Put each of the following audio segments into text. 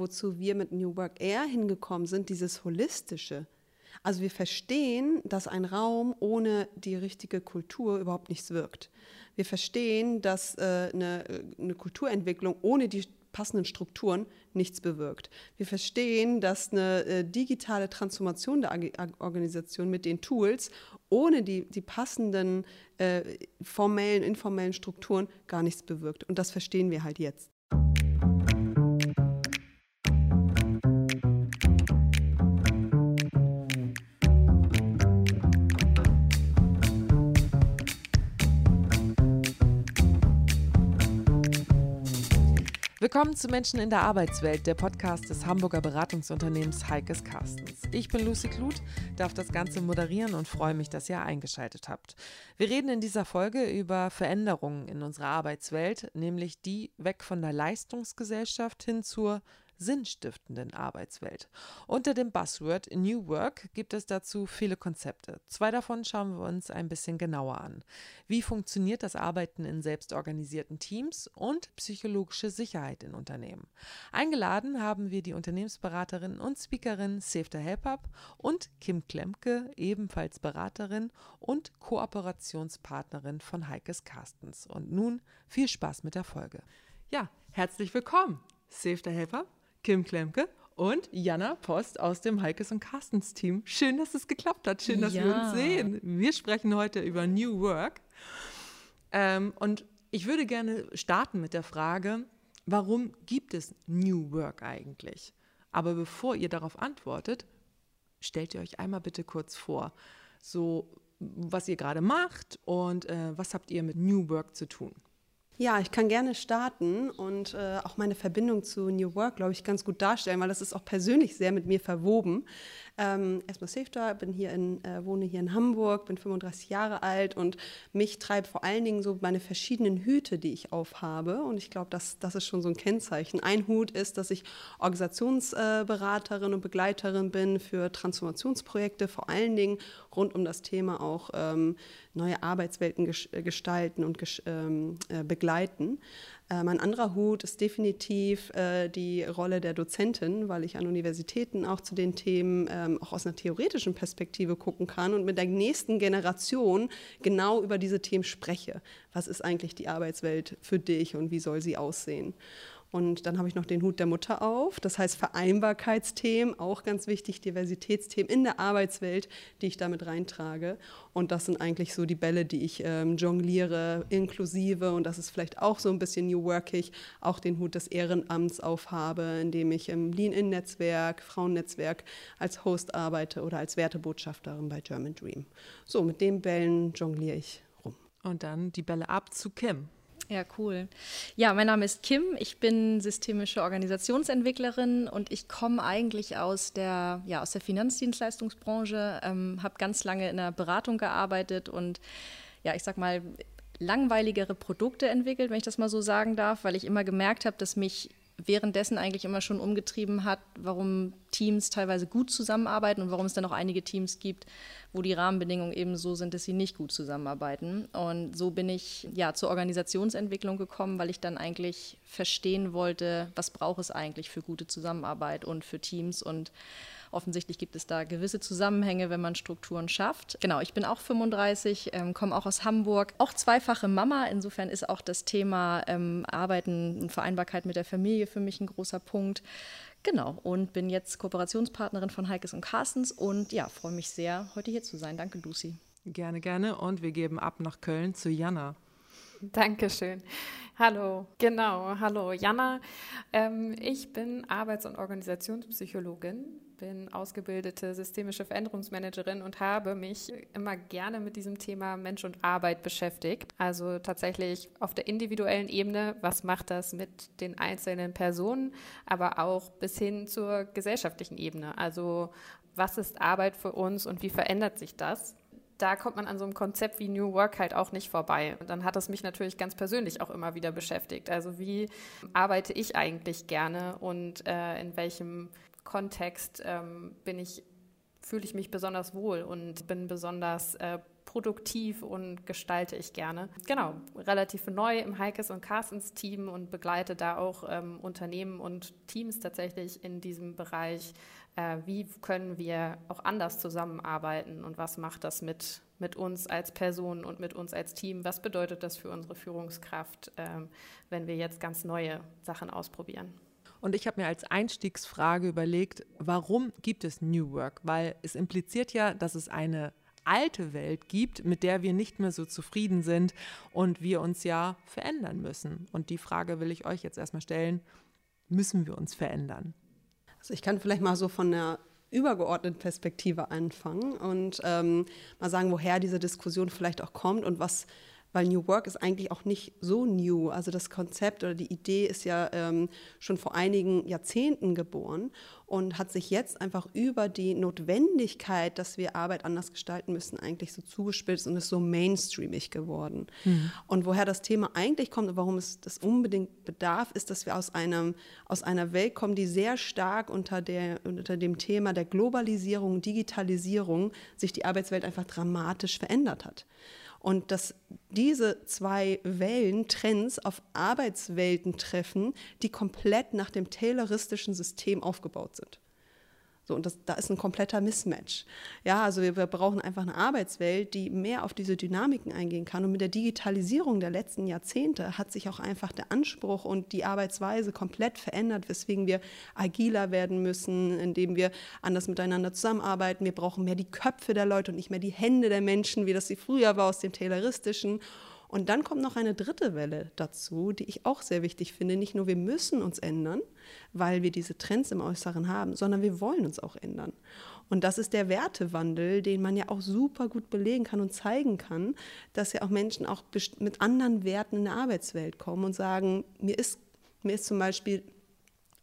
Wozu wir mit New Work eher hingekommen sind, dieses Holistische. Also wir verstehen, dass ein Raum ohne die richtige Kultur überhaupt nichts wirkt. Wir verstehen, dass äh, eine, eine Kulturentwicklung ohne die passenden Strukturen nichts bewirkt. Wir verstehen, dass eine äh, digitale Transformation der Organisation mit den Tools ohne die, die passenden äh, formellen, informellen Strukturen gar nichts bewirkt. Und das verstehen wir halt jetzt. Willkommen zu Menschen in der Arbeitswelt, der Podcast des Hamburger Beratungsunternehmens Heikes Carstens. Ich bin Lucy Kluth, darf das Ganze moderieren und freue mich, dass ihr eingeschaltet habt. Wir reden in dieser Folge über Veränderungen in unserer Arbeitswelt, nämlich die weg von der Leistungsgesellschaft hin zur sinnstiftenden Arbeitswelt. Unter dem Buzzword New Work gibt es dazu viele Konzepte. Zwei davon schauen wir uns ein bisschen genauer an. Wie funktioniert das Arbeiten in selbstorganisierten Teams und psychologische Sicherheit in Unternehmen? Eingeladen haben wir die Unternehmensberaterin und Speakerin Sefta Helpap und Kim Klemke, ebenfalls Beraterin und Kooperationspartnerin von Heikes Carstens. Und nun viel Spaß mit der Folge. Ja, herzlich willkommen, Sefta Helpap. Kim Klemke und Jana Post aus dem Heikes und Carstens Team. Schön, dass es geklappt hat. Schön, dass ja. wir uns sehen. Wir sprechen heute über New Work. Ähm, und ich würde gerne starten mit der Frage, warum gibt es New Work eigentlich? Aber bevor ihr darauf antwortet, stellt ihr euch einmal bitte kurz vor, so was ihr gerade macht und äh, was habt ihr mit New Work zu tun? Ja, ich kann gerne starten und äh, auch meine Verbindung zu New Work, glaube ich, ganz gut darstellen, weil das ist auch persönlich sehr mit mir verwoben. Ähm, erstmal Safeta, bin hier in, äh, wohne hier in Hamburg, bin 35 Jahre alt und mich treibt vor allen Dingen so meine verschiedenen Hüte, die ich aufhabe. Und ich glaube, das, das ist schon so ein Kennzeichen. Ein Hut ist, dass ich Organisationsberaterin und Begleiterin bin für Transformationsprojekte, vor allen Dingen rund um das Thema auch ähm, neue Arbeitswelten gestalten und ähm, äh, begleiten. Äh, mein anderer Hut ist definitiv äh, die Rolle der Dozentin, weil ich an Universitäten auch zu den Themen ähm, auch aus einer theoretischen Perspektive gucken kann und mit der nächsten Generation genau über diese Themen spreche. Was ist eigentlich die Arbeitswelt für dich und wie soll sie aussehen? Und dann habe ich noch den Hut der Mutter auf. Das heißt Vereinbarkeitsthemen, auch ganz wichtig, Diversitätsthemen in der Arbeitswelt, die ich damit reintrage. Und das sind eigentlich so die Bälle, die ich ähm, jongliere, inklusive, und das ist vielleicht auch so ein bisschen New Workig, auch den Hut des Ehrenamts aufhabe, indem ich im Lean-In-Netzwerk, Frauennetzwerk als Host arbeite oder als Wertebotschafterin bei German Dream. So, mit den Bällen jongliere ich rum. Und dann die Bälle ab zu Kim. Ja, cool. Ja, mein Name ist Kim. Ich bin systemische Organisationsentwicklerin und ich komme eigentlich aus der, ja, aus der Finanzdienstleistungsbranche, ähm, habe ganz lange in der Beratung gearbeitet und ja, ich sag mal, langweiligere Produkte entwickelt, wenn ich das mal so sagen darf, weil ich immer gemerkt habe, dass mich währenddessen eigentlich immer schon umgetrieben hat, warum Teams teilweise gut zusammenarbeiten und warum es dann auch einige Teams gibt, wo die Rahmenbedingungen eben so sind, dass sie nicht gut zusammenarbeiten. Und so bin ich ja zur Organisationsentwicklung gekommen, weil ich dann eigentlich verstehen wollte, was braucht es eigentlich für gute Zusammenarbeit und für Teams und Offensichtlich gibt es da gewisse Zusammenhänge, wenn man Strukturen schafft. Genau, ich bin auch 35, ähm, komme auch aus Hamburg, auch zweifache Mama. Insofern ist auch das Thema ähm, Arbeiten und Vereinbarkeit mit der Familie für mich ein großer Punkt. Genau, und bin jetzt Kooperationspartnerin von Heikes und Carstens und ja, freue mich sehr, heute hier zu sein. Danke, Lucy. Gerne, gerne. Und wir geben ab nach Köln zu Jana. Dankeschön. Hallo, genau, hallo Jana. Ähm, ich bin Arbeits- und Organisationspsychologin, bin ausgebildete systemische Veränderungsmanagerin und habe mich immer gerne mit diesem Thema Mensch und Arbeit beschäftigt. Also tatsächlich auf der individuellen Ebene, was macht das mit den einzelnen Personen, aber auch bis hin zur gesellschaftlichen Ebene. Also was ist Arbeit für uns und wie verändert sich das? da kommt man an so einem Konzept wie New Work halt auch nicht vorbei. Und dann hat es mich natürlich ganz persönlich auch immer wieder beschäftigt. Also wie arbeite ich eigentlich gerne und äh, in welchem Kontext ähm, bin ich, fühle ich mich besonders wohl und bin besonders äh, produktiv und gestalte ich gerne. Genau, relativ neu im Heikes und Carstens Team und begleite da auch ähm, Unternehmen und Teams tatsächlich in diesem Bereich. Äh, wie können wir auch anders zusammenarbeiten und was macht das mit, mit uns als Person und mit uns als Team? Was bedeutet das für unsere Führungskraft, äh, wenn wir jetzt ganz neue Sachen ausprobieren? Und ich habe mir als Einstiegsfrage überlegt, warum gibt es New Work? Weil es impliziert ja, dass es eine alte Welt gibt, mit der wir nicht mehr so zufrieden sind und wir uns ja verändern müssen. Und die Frage will ich euch jetzt erstmal stellen, müssen wir uns verändern? Also ich kann vielleicht mal so von der übergeordneten Perspektive anfangen und ähm, mal sagen, woher diese Diskussion vielleicht auch kommt und was weil New Work ist eigentlich auch nicht so new. Also das Konzept oder die Idee ist ja ähm, schon vor einigen Jahrzehnten geboren und hat sich jetzt einfach über die Notwendigkeit, dass wir Arbeit anders gestalten müssen, eigentlich so zugespitzt und ist so mainstreamig geworden. Mhm. Und woher das Thema eigentlich kommt und warum es das unbedingt bedarf, ist, dass wir aus, einem, aus einer Welt kommen, die sehr stark unter, der, unter dem Thema der Globalisierung, Digitalisierung sich die Arbeitswelt einfach dramatisch verändert hat. Und dass diese zwei Wellen, Trends auf Arbeitswelten treffen, die komplett nach dem tayloristischen System aufgebaut sind. So, und das, da ist ein kompletter Mismatch. Ja, also wir, wir, brauchen einfach eine Arbeitswelt, die mehr auf diese Dynamiken eingehen kann. Und mit der Digitalisierung der letzten Jahrzehnte hat sich auch einfach der Anspruch und die Arbeitsweise komplett verändert, weswegen wir agiler werden müssen, indem wir anders miteinander zusammenarbeiten. Wir brauchen mehr die Köpfe der Leute und nicht mehr die Hände der Menschen, wie das sie früher war aus dem Tayloristischen. Und dann kommt noch eine dritte Welle dazu, die ich auch sehr wichtig finde. Nicht nur wir müssen uns ändern, weil wir diese Trends im Äußeren haben, sondern wir wollen uns auch ändern. Und das ist der Wertewandel, den man ja auch super gut belegen kann und zeigen kann, dass ja auch Menschen auch mit anderen Werten in der Arbeitswelt kommen und sagen, mir ist, mir ist zum Beispiel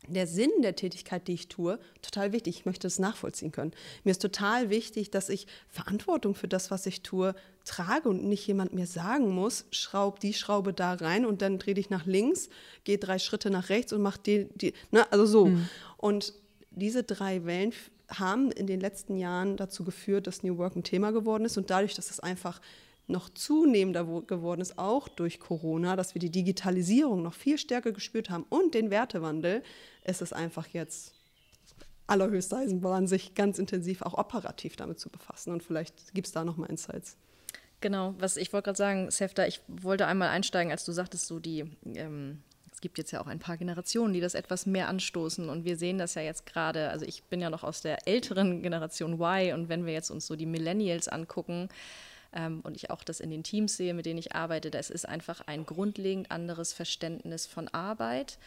der Sinn der Tätigkeit, die ich tue, total wichtig. Ich möchte es nachvollziehen können. Mir ist total wichtig, dass ich Verantwortung für das, was ich tue, trage und nicht jemand mir sagen muss, schraub die Schraube da rein und dann dreh dich nach links, geh drei Schritte nach rechts und mach die, die ne, also so. Mhm. Und diese drei Wellen haben in den letzten Jahren dazu geführt, dass New Work ein Thema geworden ist und dadurch, dass es einfach noch zunehmender geworden ist, auch durch Corona, dass wir die Digitalisierung noch viel stärker gespürt haben und den Wertewandel, ist es einfach jetzt allerhöchste Eisenbahn, sich ganz intensiv auch operativ damit zu befassen. Und vielleicht gibt es da noch mal Insights. Genau, was ich wollte gerade sagen, Sefta, ich wollte einmal einsteigen, als du sagtest, so die, ähm, es gibt jetzt ja auch ein paar Generationen, die das etwas mehr anstoßen und wir sehen das ja jetzt gerade, also ich bin ja noch aus der älteren Generation Y und wenn wir jetzt uns so die Millennials angucken, ähm, und ich auch das in den Teams sehe, mit denen ich arbeite, das ist einfach ein grundlegend anderes Verständnis von Arbeit.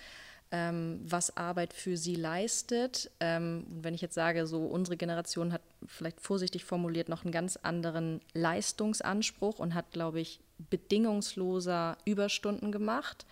Ähm, was Arbeit für sie leistet. Ähm, wenn ich jetzt sage, so unsere Generation hat vielleicht vorsichtig formuliert noch einen ganz anderen Leistungsanspruch und hat, glaube ich, bedingungsloser Überstunden gemacht.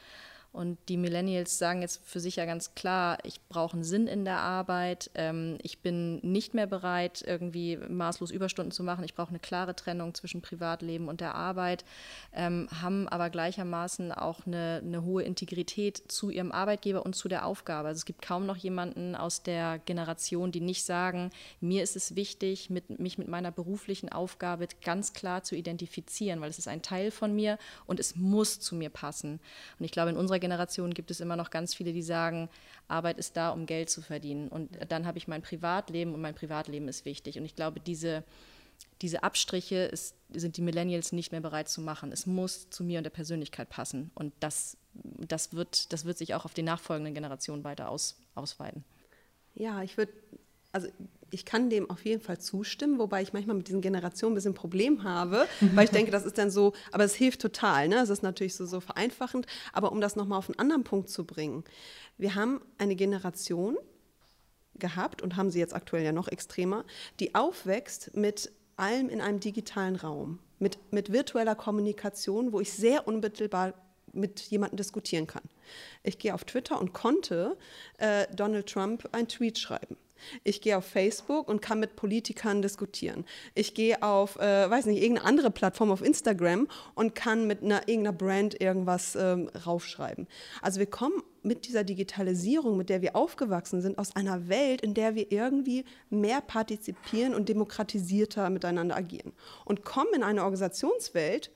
Und die Millennials sagen jetzt für sich ja ganz klar, ich brauche einen Sinn in der Arbeit, ähm, ich bin nicht mehr bereit, irgendwie maßlos Überstunden zu machen, ich brauche eine klare Trennung zwischen Privatleben und der Arbeit, ähm, haben aber gleichermaßen auch eine, eine, hohe Integrität zu ihrem Arbeitgeber und zu der Aufgabe. Also es gibt kaum noch jemanden aus der Generation, die nicht sagen, mir ist es wichtig, mit, mich mit meiner beruflichen Aufgabe ganz klar zu identifizieren, weil es ist ein Teil von mir und es muss zu mir passen. Und ich glaube, in unserer Generation gibt es immer noch ganz viele, die sagen, Arbeit ist da, um Geld zu verdienen. Und dann habe ich mein Privatleben und mein Privatleben ist wichtig. Und ich glaube, diese, diese Abstriche ist, sind die Millennials nicht mehr bereit zu machen. Es muss zu mir und der Persönlichkeit passen. Und das, das, wird, das wird sich auch auf die nachfolgenden Generationen weiter aus, ausweiten. Ja, ich würde, also ich kann dem auf jeden Fall zustimmen, wobei ich manchmal mit diesen Generationen ein bisschen ein Problem habe, weil ich denke, das ist dann so, aber es hilft total, ne? Es ist natürlich so, so vereinfachend, aber um das nochmal auf einen anderen Punkt zu bringen. Wir haben eine Generation gehabt und haben sie jetzt aktuell ja noch extremer, die aufwächst mit allem in einem digitalen Raum, mit, mit virtueller Kommunikation, wo ich sehr unmittelbar mit jemandem diskutieren kann. Ich gehe auf Twitter und konnte äh, Donald Trump einen Tweet schreiben Ich gehe auf Facebook und kann mit Politikern diskutieren. Ich gehe auf, äh, weiß nicht, irgendeine andere Plattform auf Instagram und kann mit einer, irgendeiner Brand irgendwas ähm, raufschreiben. Also wir kommen mit dieser Digitalisierung, mit der wir aufgewachsen sind, aus einer Welt, in der wir irgendwie mehr partizipieren und demokratisierter miteinander agieren. Und kommen in eine Organisationswelt,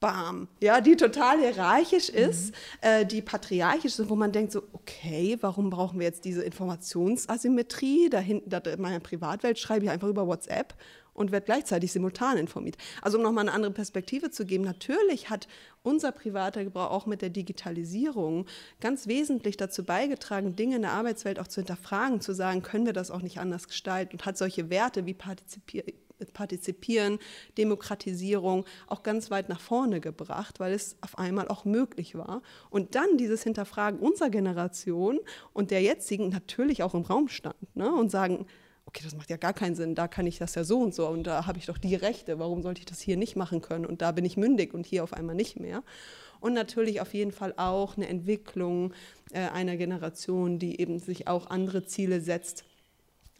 bam, ja, die total hierarchisch ist, mhm. äh, die patriarchisch ist, wo man denkt so, okay, warum brauchen wir jetzt diese Informationsasymmetrie? Da hinten, da in meiner Privatwelt schreibe ich einfach über WhatsApp und werde gleichzeitig simultan informiert. Also um nochmal eine andere Perspektive zu geben, natürlich hat unser privater Gebrauch auch mit der Digitalisierung ganz wesentlich dazu beigetragen, Dinge in der Arbeitswelt auch zu hinterfragen, zu sagen, können wir das auch nicht anders gestalten und hat solche Werte wie Partizipieren Partizipieren, Demokratisierung auch ganz weit nach vorne gebracht, weil es auf einmal auch möglich war. Und dann dieses Hinterfragen unserer Generation und der jetzigen natürlich auch im Raum stand ne? und sagen, okay, das macht ja gar keinen Sinn, da kann ich das ja so und so und da habe ich doch die Rechte, warum sollte ich das hier nicht machen können und da bin ich mündig und hier auf einmal nicht mehr. Und natürlich auf jeden Fall auch eine Entwicklung äh, einer Generation, die eben sich auch andere Ziele setzt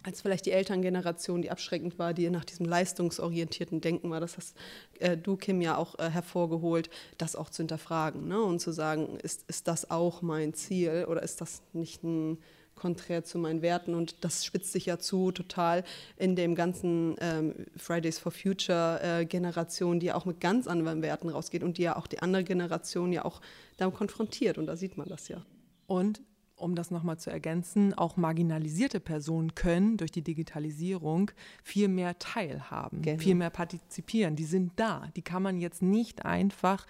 als vielleicht die Elterngeneration, die abschreckend war, die nach diesem leistungsorientierten Denken war. Das hast äh, du, Kim, ja auch äh, hervorgeholt, das auch zu hinterfragen ne? und zu sagen, ist, ist das auch mein Ziel oder ist das nicht ein konträr zu meinen Werten und das spitzt sich ja zu total in dem ganzen ähm, Fridays for Future äh, Generation, die ja auch mit ganz anderen Werten rausgeht und die ja auch die andere Generation ja auch damit konfrontiert und da sieht man das ja. Und um das nochmal zu ergänzen, auch marginalisierte Personen können durch die Digitalisierung viel mehr teilhaben, genau. viel mehr partizipieren. Die sind da. Die kann man jetzt nicht einfach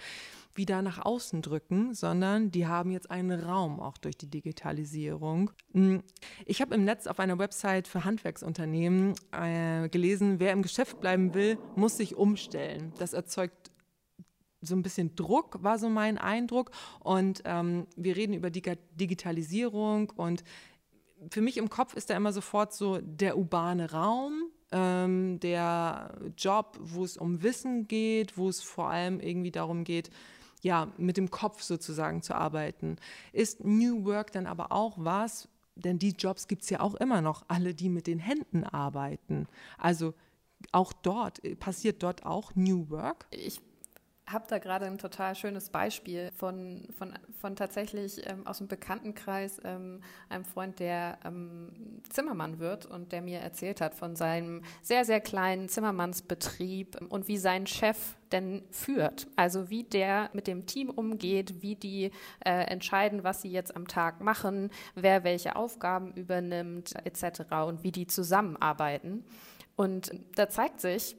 wieder nach außen drücken, sondern die haben jetzt einen Raum auch durch die Digitalisierung. Hm, ich habe im Netz auf einer Website für Handwerksunternehmen äh, gelesen, wer im Geschäft bleiben will, muss sich umstellen. Das erzeugt so ein bisschen Druck, war so mein Eindruck. Und ähm, wir reden über Dig Digitalisierung und für mich im Kopf ist da immer sofort so der urbane Raum, ähm, der Job, wo es um Wissen geht, wo es vor allem irgendwie darum geht, ja, mit dem Kopf sozusagen zu arbeiten. Ist New Work dann aber auch was, denn die Jobs gibt es ja auch immer noch, alle, die mit den Händen arbeiten. Also auch dort, passiert dort auch New Work? Ich habe da gerade ein total schönes Beispiel von, von, von tatsächlich ähm, aus dem Bekanntenkreis ähm, einem Freund, der ähm, Zimmermann wird und der mir erzählt hat von seinem sehr, sehr kleinen Zimmermannsbetrieb und wie sein Chef denn führt. Also wie der mit dem Team umgeht, wie die äh, entscheiden, was sie jetzt am Tag machen, wer welche Aufgaben übernimmt etc. und wie die zusammenarbeiten. Und da zeigt sich,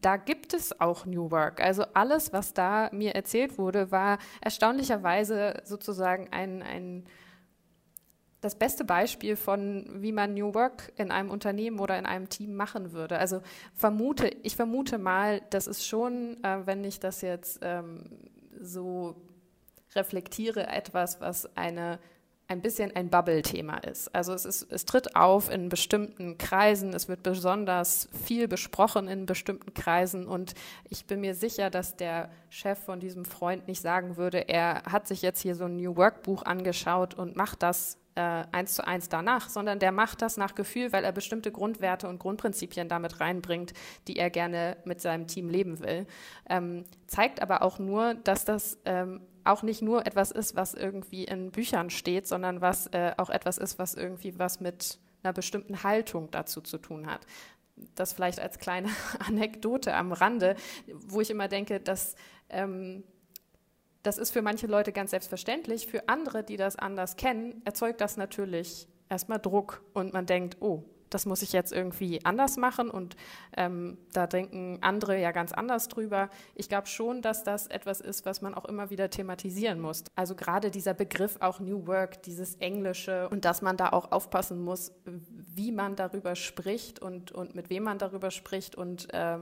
da gibt es auch New Work. Also alles, was da mir erzählt wurde, war erstaunlicherweise sozusagen ein, ein das beste Beispiel von, wie man New Work in einem Unternehmen oder in einem Team machen würde. Also vermute, ich vermute mal, das ist schon, äh, wenn ich das jetzt ähm, so reflektiere, etwas, was eine ein bisschen ein Bubble-Thema ist. Also es, ist, es tritt auf in bestimmten Kreisen, es wird besonders viel besprochen in bestimmten Kreisen und ich bin mir sicher, dass der Chef von diesem Freund nicht sagen würde, er hat sich jetzt hier so ein New Work-Buch angeschaut und macht das äh, eins zu eins danach, sondern der macht das nach Gefühl, weil er bestimmte Grundwerte und Grundprinzipien damit reinbringt, die er gerne mit seinem Team leben will. Ähm, zeigt aber auch nur, dass das ähm, auch nicht nur etwas ist, was irgendwie in Büchern steht, sondern was äh, auch etwas ist, was irgendwie was mit einer bestimmten Haltung dazu zu tun hat. Das vielleicht als kleine Anekdote am Rande, wo ich immer denke, dass ähm, das ist für manche Leute ganz selbstverständlich. Für andere, die das anders kennen, erzeugt das natürlich erstmal Druck und man denkt, oh, das muss ich jetzt irgendwie anders machen und ähm, da denken andere ja ganz anders drüber. Ich glaube schon, dass das etwas ist, was man auch immer wieder thematisieren muss. Also gerade dieser Begriff auch New Work, dieses Englische und dass man da auch aufpassen muss, wie man darüber spricht und, und mit wem man darüber spricht und, äh,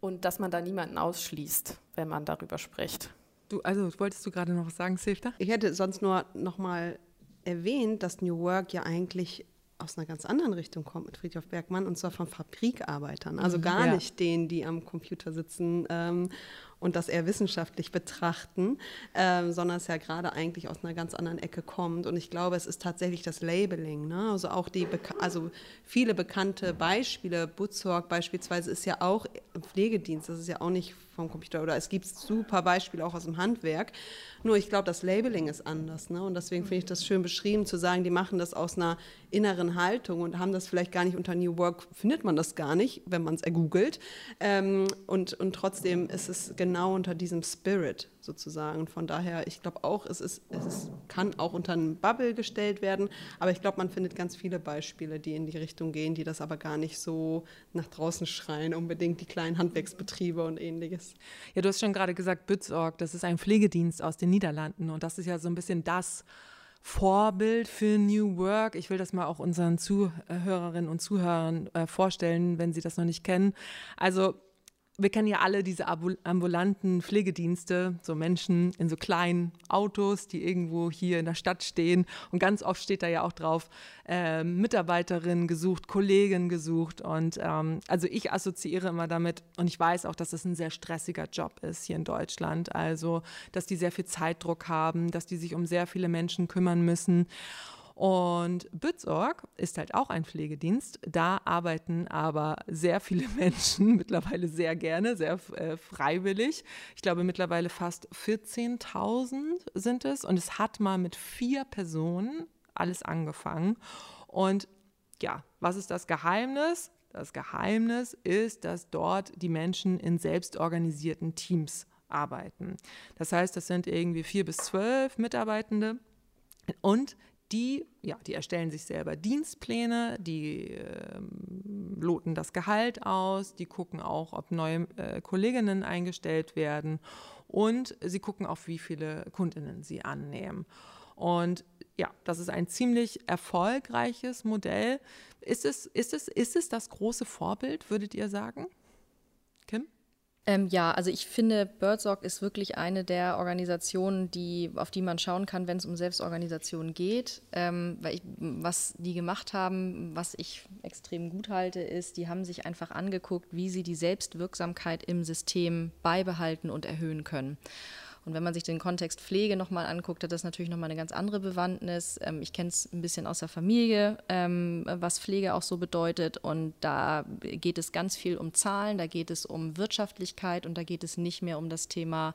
und dass man da niemanden ausschließt, wenn man darüber spricht. Du, also wolltest du gerade noch was sagen, Sefta? Ich hätte sonst nur noch mal erwähnt, dass New Work ja eigentlich aus einer ganz anderen Richtung kommt mit Friedhof Bergmann und zwar von Fabrikarbeitern, also mhm, gar ja. nicht denen, die am Computer sitzen ähm, und das eher wissenschaftlich betrachten, ähm, sondern es ja gerade eigentlich aus einer ganz anderen Ecke kommt. Und ich glaube, es ist tatsächlich das Labeling. Ne? Also auch die, also viele bekannte Beispiele, Butzorg beispielsweise ist ja auch im Pflegedienst, das ist ja auch nicht vom Computer oder es gibt super Beispiele auch aus dem Handwerk. Nur ich glaube, das Labeling ist anders. Ne? Und deswegen finde ich das schön beschrieben, zu sagen, die machen das aus einer inneren Haltung und haben das vielleicht gar nicht unter New Work, findet man das gar nicht, wenn man es ergoogelt. Ähm, und, und trotzdem ist es genau unter diesem Spirit sozusagen. Von daher, ich glaube auch, es, ist, es ist, kann auch unter einen Bubble gestellt werden, aber ich glaube, man findet ganz viele Beispiele, die in die Richtung gehen, die das aber gar nicht so nach draußen schreien, unbedingt die kleinen Handwerksbetriebe und ähnliches. Ja, du hast schon gerade gesagt, Bützorg, das ist ein Pflegedienst aus den Niederlanden und das ist ja so ein bisschen das, Vorbild für New Work. Ich will das mal auch unseren Zuhörerinnen und Zuhörern äh, vorstellen, wenn sie das noch nicht kennen. Also wir kennen ja alle diese ambulanten Pflegedienste, so Menschen in so kleinen Autos, die irgendwo hier in der Stadt stehen. Und ganz oft steht da ja auch drauf, äh, Mitarbeiterin gesucht, Kollegin gesucht. Und ähm, also ich assoziiere immer damit, und ich weiß auch, dass es das ein sehr stressiger Job ist hier in Deutschland. Also, dass die sehr viel Zeitdruck haben, dass die sich um sehr viele Menschen kümmern müssen. Und Bützorg ist halt auch ein Pflegedienst. Da arbeiten aber sehr viele Menschen mittlerweile sehr gerne, sehr äh, freiwillig. Ich glaube mittlerweile fast 14.000 sind es. Und es hat mal mit vier Personen alles angefangen. Und ja, was ist das Geheimnis? Das Geheimnis ist, dass dort die Menschen in selbstorganisierten Teams arbeiten. Das heißt, das sind irgendwie vier bis zwölf Mitarbeitende und die, ja, die erstellen sich selber Dienstpläne, die äh, loten das Gehalt aus, die gucken auch, ob neue äh, Kolleginnen eingestellt werden und sie gucken auch, wie viele Kundinnen sie annehmen. Und ja, das ist ein ziemlich erfolgreiches Modell. Ist es, ist es, ist es das große Vorbild, würdet ihr sagen? Ähm, ja, also ich finde, Birdsog ist wirklich eine der Organisationen, die, auf die man schauen kann, wenn es um Selbstorganisation geht. Ähm, weil ich, was die gemacht haben, was ich extrem gut halte, ist, die haben sich einfach angeguckt, wie sie die Selbstwirksamkeit im System beibehalten und erhöhen können. Und wenn man sich den Kontext Pflege nochmal anguckt, hat das natürlich nochmal eine ganz andere Bewandtnis. Ähm, ich kenne es ein bisschen aus der Familie, ähm, was Pflege auch so bedeutet. Und da geht es ganz viel um Zahlen, da geht es um Wirtschaftlichkeit und da geht es nicht mehr um das Thema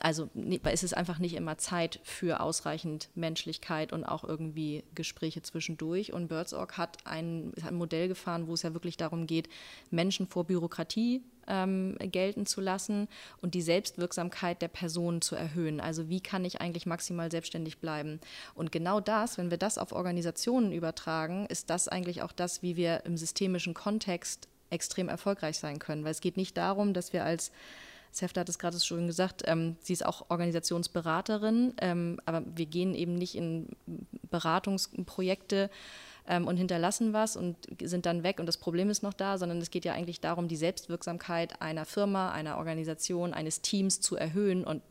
also ist es einfach nicht immer Zeit für ausreichend Menschlichkeit und auch irgendwie Gespräche zwischendurch. Und Birdsorg hat ein, hat ein Modell gefahren, wo es ja wirklich darum geht, Menschen vor Bürokratie ähm, gelten zu lassen und die Selbstwirksamkeit der Person zu erhöhen. Also wie kann ich eigentlich maximal selbstständig bleiben? Und genau das, wenn wir das auf Organisationen übertragen, ist das eigentlich auch das, wie wir im systemischen Kontext extrem erfolgreich sein können. Weil es geht nicht darum, dass wir als Sefta hat es gerade schon gesagt, ähm, sie ist auch Organisationsberaterin, ähm, aber wir gehen eben nicht in Beratungsprojekte ähm, und hinterlassen was und sind dann weg und das Problem ist noch da, sondern es geht ja eigentlich darum, die Selbstwirksamkeit einer Firma, einer Organisation, eines Teams zu erhöhen und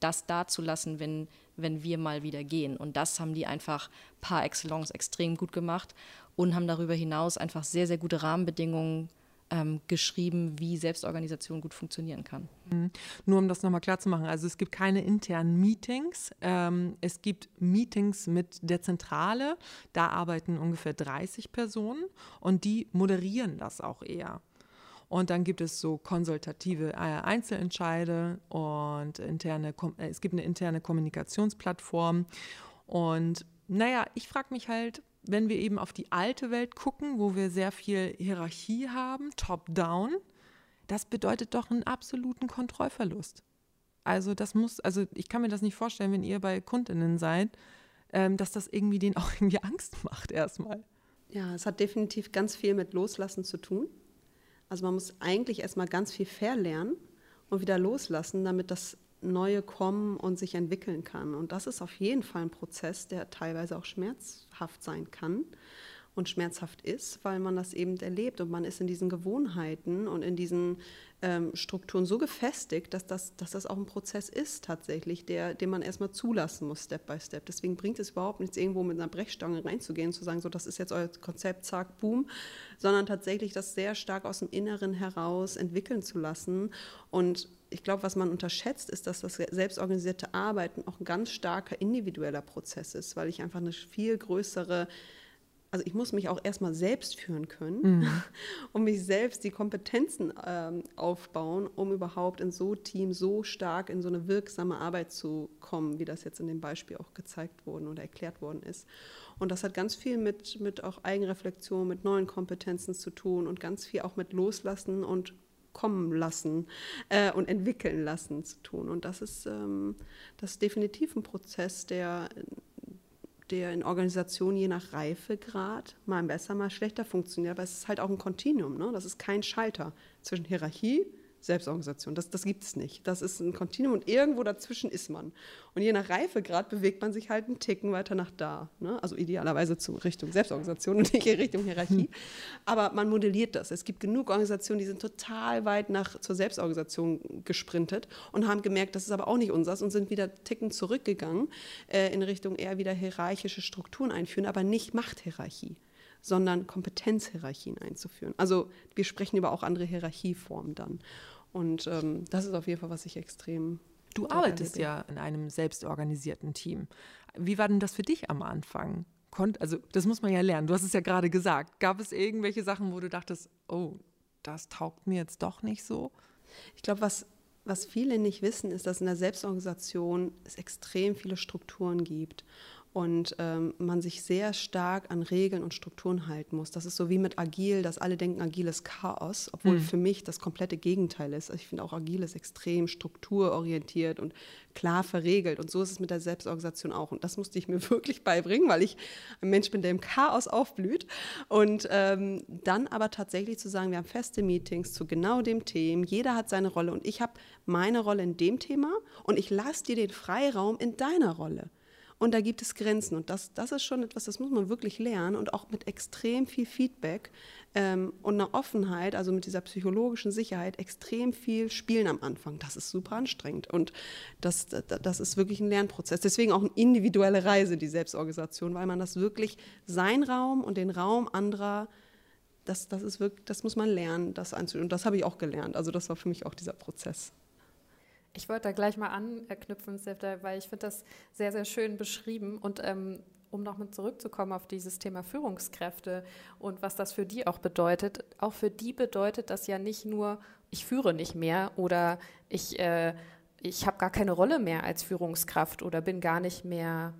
das dazulassen, wenn, wenn wir mal wieder gehen. Und das haben die einfach par excellence extrem gut gemacht und haben darüber hinaus einfach sehr, sehr gute Rahmenbedingungen ähm, geschrieben, wie Selbstorganisation gut funktionieren kann. Mhm. Nur um das nochmal klar zu machen, also es gibt keine internen Meetings, ähm, es gibt Meetings mit der Zentrale, da arbeiten ungefähr 30 Personen und die moderieren das auch eher. Und dann gibt es so konsultative äh, Einzelentscheide und interne, äh, es gibt eine interne Kommunikationsplattform. Und naja, ich frage mich halt, wenn wir eben auf die alte Welt gucken, wo wir sehr viel Hierarchie haben, top-down, das bedeutet doch einen absoluten Kontrollverlust. Also das muss, also ich kann mir das nicht vorstellen, wenn ihr bei Kundinnen seid, ähm, dass das irgendwie denen auch irgendwie Angst macht erstmal. Ja, es hat definitiv ganz viel mit Loslassen zu tun. Also man muss eigentlich erstmal ganz viel verlernen und wieder loslassen, damit das Neue kommen und sich entwickeln kann. Und das ist auf jeden Fall ein Prozess, der teilweise auch schmerzhaft sein kann. und schmerzhaft ist, weil man das eben erlebt und man ist in diesen Gewohnheiten und in diesen ähm, Strukturen so gefestigt, dass das, dass das auch ein Prozess ist tatsächlich, der, den man erstmal zulassen muss, Step by Step. Deswegen bringt es überhaupt nichts, irgendwo mit einer Brechstange reinzugehen und zu sagen, so das ist jetzt euer Konzept, zack, boom, sondern tatsächlich das sehr stark aus dem Inneren heraus entwickeln zu lassen. Und ich glaube, was man unterschätzt, ist, dass das selbstorganisierte Arbeiten auch ein ganz starker individueller Prozess ist, weil ich einfach eine viel größere also ich muss mich auch erstmal selbst führen können mhm. und mich selbst die Kompetenzen ähm, aufbauen, um überhaupt in so Team so stark in so eine wirksame Arbeit zu kommen, wie das jetzt in dem Beispiel auch gezeigt worden oder erklärt worden ist. Und das hat ganz viel mit, mit auch Eigenreflexion, mit neuen Kompetenzen zu tun und ganz viel auch mit Loslassen und kommen lassen äh, und entwickeln lassen zu tun. Und das ist, ähm, das ist definitiv ein Prozess, der der in Organisationen je nach Reifegrad mal besser, mal schlechter funktioniert. Aber es ist halt auch ein Kontinuum. Ne? Das ist kein Schalter zwischen Hierarchie Selbstorganisation. Das, das gibt es nicht. Das ist ein Kontinuum und irgendwo dazwischen ist man. Und je nach Reifegrad bewegt man sich halt einen Ticken weiter nach da. Ne? Also idealerweise zu Richtung Selbstorganisation und nicht in Richtung Hierarchie. Hm. Aber man modelliert das. Es gibt genug Organisationen, die sind total weit nach zur Selbstorganisation gesprintet und haben gemerkt, das ist aber auch nicht unseres und sind wieder Ticken zurückgegangen äh, in Richtung eher wieder hierarchische Strukturen einführen, aber nicht Machthierarchie sondern Kompetenzhierarchien einzuführen. Also wir sprechen über auch andere Hierarchieformen dann. Und ähm, das ist auf jeden Fall, was ich extrem. Du arbeitest ja in einem selbstorganisierten Team. Wie war denn das für dich am Anfang? Konnt, also das muss man ja lernen. Du hast es ja gerade gesagt. Gab es irgendwelche Sachen, wo du dachtest, oh, das taugt mir jetzt doch nicht so? Ich glaube, was, was viele nicht wissen, ist, dass in der Selbstorganisation es extrem viele Strukturen gibt und ähm, man sich sehr stark an Regeln und Strukturen halten muss. Das ist so wie mit Agil, dass alle denken, Agil ist Chaos, obwohl mhm. für mich das komplette Gegenteil ist. Ich finde auch Agil ist extrem strukturorientiert und klar verregelt und so ist es mit der Selbstorganisation auch. Und das musste ich mir wirklich beibringen, weil ich ein Mensch bin, der im Chaos aufblüht. Und ähm, dann aber tatsächlich zu sagen, wir haben feste Meetings zu genau dem Thema, jeder hat seine Rolle und ich habe meine Rolle in dem Thema und ich lasse dir den Freiraum in deiner Rolle. Und da gibt es Grenzen. Und das, das ist schon etwas, das muss man wirklich lernen und auch mit extrem viel Feedback ähm, und einer Offenheit, also mit dieser psychologischen Sicherheit, extrem viel spielen am Anfang. Das ist super anstrengend. Und das, das, ist wirklich ein Lernprozess. Deswegen auch eine individuelle Reise, die Selbstorganisation, weil man das wirklich, sein Raum und den Raum anderer, das, das, ist wirklich, das muss man lernen, das einzuüben. Und das habe ich auch gelernt. Also das war für mich auch dieser Prozess. Ich wollte da gleich mal anknüpfen, weil ich finde das sehr, sehr schön beschrieben. Und ähm, um nochmal zurückzukommen auf dieses Thema Führungskräfte und was das für die auch bedeutet. Auch für die bedeutet das ja nicht nur, ich führe nicht mehr oder ich, äh, ich habe gar keine Rolle mehr als Führungskraft oder bin gar nicht mehr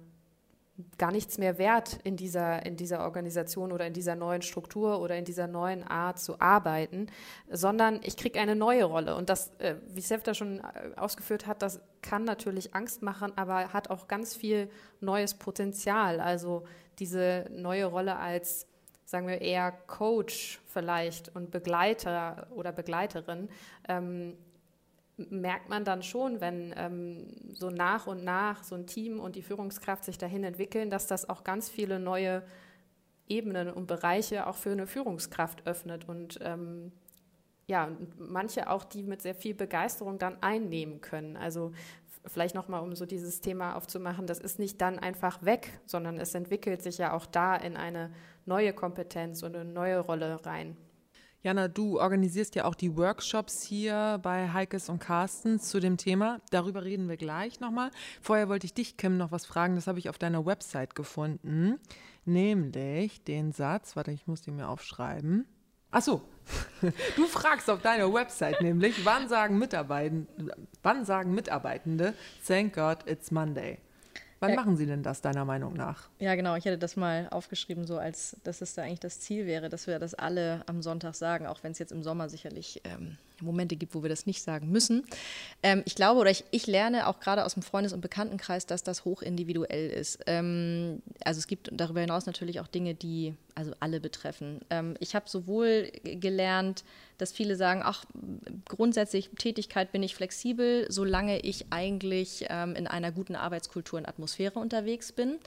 gar nichts mehr wert in dieser, in dieser Organisation oder in dieser neuen Struktur oder in dieser neuen Art zu arbeiten, sondern ich kriege eine neue Rolle. Und das, äh, wie Sefta schon äh, ausgeführt hat, das kann natürlich Angst machen, aber hat auch ganz viel neues Potenzial. Also diese neue Rolle als sagen wir eher Coach vielleicht und Begleiter oder Begleiterin, ähm, merkt man dann schon, wenn ähm, so nach und nach so ein Team und die Führungskraft sich dahin entwickeln, dass das auch ganz viele neue Ebenen und Bereiche auch für eine Führungskraft öffnet und ähm, ja, manche auch, die mit sehr viel Begeisterung dann einnehmen können. Also vielleicht nochmal, um so dieses Thema aufzumachen, das ist nicht dann einfach weg, sondern es entwickelt sich ja auch da in eine neue Kompetenz und eine neue Rolle rein. Jana, du organisierst ja auch die Workshops hier bei Heikes und Carstens zu dem Thema. Darüber reden wir gleich nochmal. Vorher wollte ich dich, Kim, noch was fragen. Das habe ich auf deiner Website gefunden. Nämlich den Satz, warte, ich muss den mir aufschreiben. Ach so, du fragst auf deiner Website nämlich, wann sagen, Mitarbeitende, wann sagen Mitarbeitende, thank God it's Monday? Wann ja. machen Sie denn das, deiner Meinung nach? Ja, genau. Ich hätte das mal aufgeschrieben, so als dass es da eigentlich das Ziel wäre, dass wir das alle am Sonntag sagen, auch wenn es jetzt im Sommer sicherlich ähm, Momente gibt, wo wir das nicht sagen müssen. Ähm, ich glaube oder ich, ich lerne auch gerade aus dem Freundes- und Bekanntenkreis, dass das hochindividuell ist. Ähm, also es gibt darüber hinaus natürlich auch Dinge, die also alle betreffen. Ähm, ich habe sowohl gelernt, dass viele sagen, ach, grundsätzlich Tätigkeit bin ich flexibel, solange ich eigentlich ähm, in einer guten Arbeitskultur und Atmosphäre unterwegs bin.